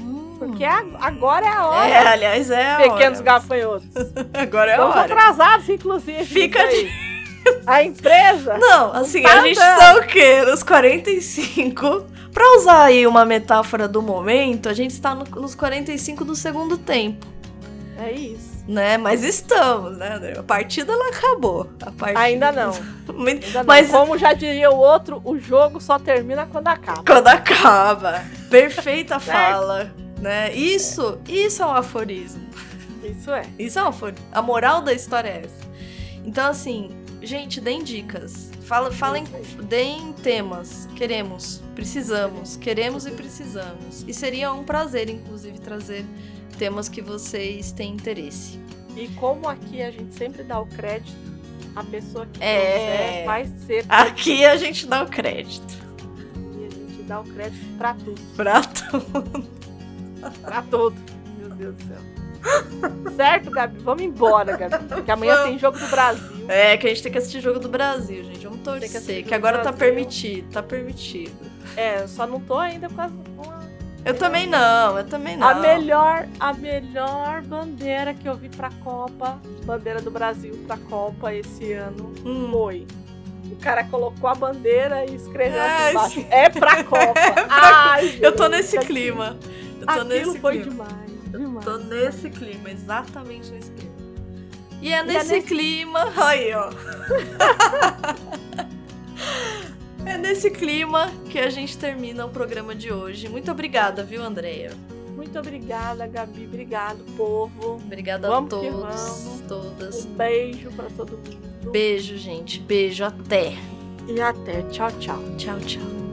Hum. Porque agora é a hora. É, aliás, é a Pequenos hora. gafanhotos. agora é a Estamos hora. atrasados, inclusive. Fica de... A empresa? Não, assim, tá a gente tá o quê? Nos 45. Pra usar aí uma metáfora do momento, a gente está no, nos 45 do segundo tempo. É isso né? Mas estamos, né? A partida ela acabou. A partida... Ainda não. Ainda não. Mas como já diria o outro, o jogo só termina quando acaba. Quando acaba. Perfeita fala, né? Isso, isso é um aforismo. Isso é. Isso é um aforismo. A moral da história é essa. Então assim, gente, deem dicas. Fala, falem, deem temas. Queremos, precisamos, queremos e precisamos. E seria um prazer, inclusive, trazer temas que vocês têm interesse. E como aqui a gente sempre dá o crédito, a pessoa que é... vai ser. Aqui a gente dá o crédito. E a gente dá o crédito pra tudo. Pra tudo. pra tudo. Meu Deus do céu. certo, Gabi? Vamos embora, Gabi. Porque amanhã Vamos. tem jogo do Brasil. É, que a gente tem que assistir jogo do Brasil, gente. Vamos torcer. Que, que agora tá permitido. Tá permitido. É, só não tô ainda com a eu também não, eu também não. A melhor, a melhor bandeira que eu vi pra Copa, bandeira do Brasil pra Copa esse ano, hum. foi O cara colocou a bandeira e escreveu assim embaixo. É pra Copa. é pra... Ai, eu tô nesse clima. Eu tô Aquilo nesse foi clima. demais. Eu demais. tô nesse clima, exatamente nesse clima. E é é nesse, nesse- clima. Aí, ó. é nesse clima que a gente termina o programa de hoje. Muito obrigada, viu, Andreia? Muito obrigada, Gabi. Obrigado, povo. Obrigada Vamos a todos, vamos. todas. Um beijo pra todo mundo. Beijo, gente. Beijo. Até. E até. Tchau, tchau. Tchau, tchau.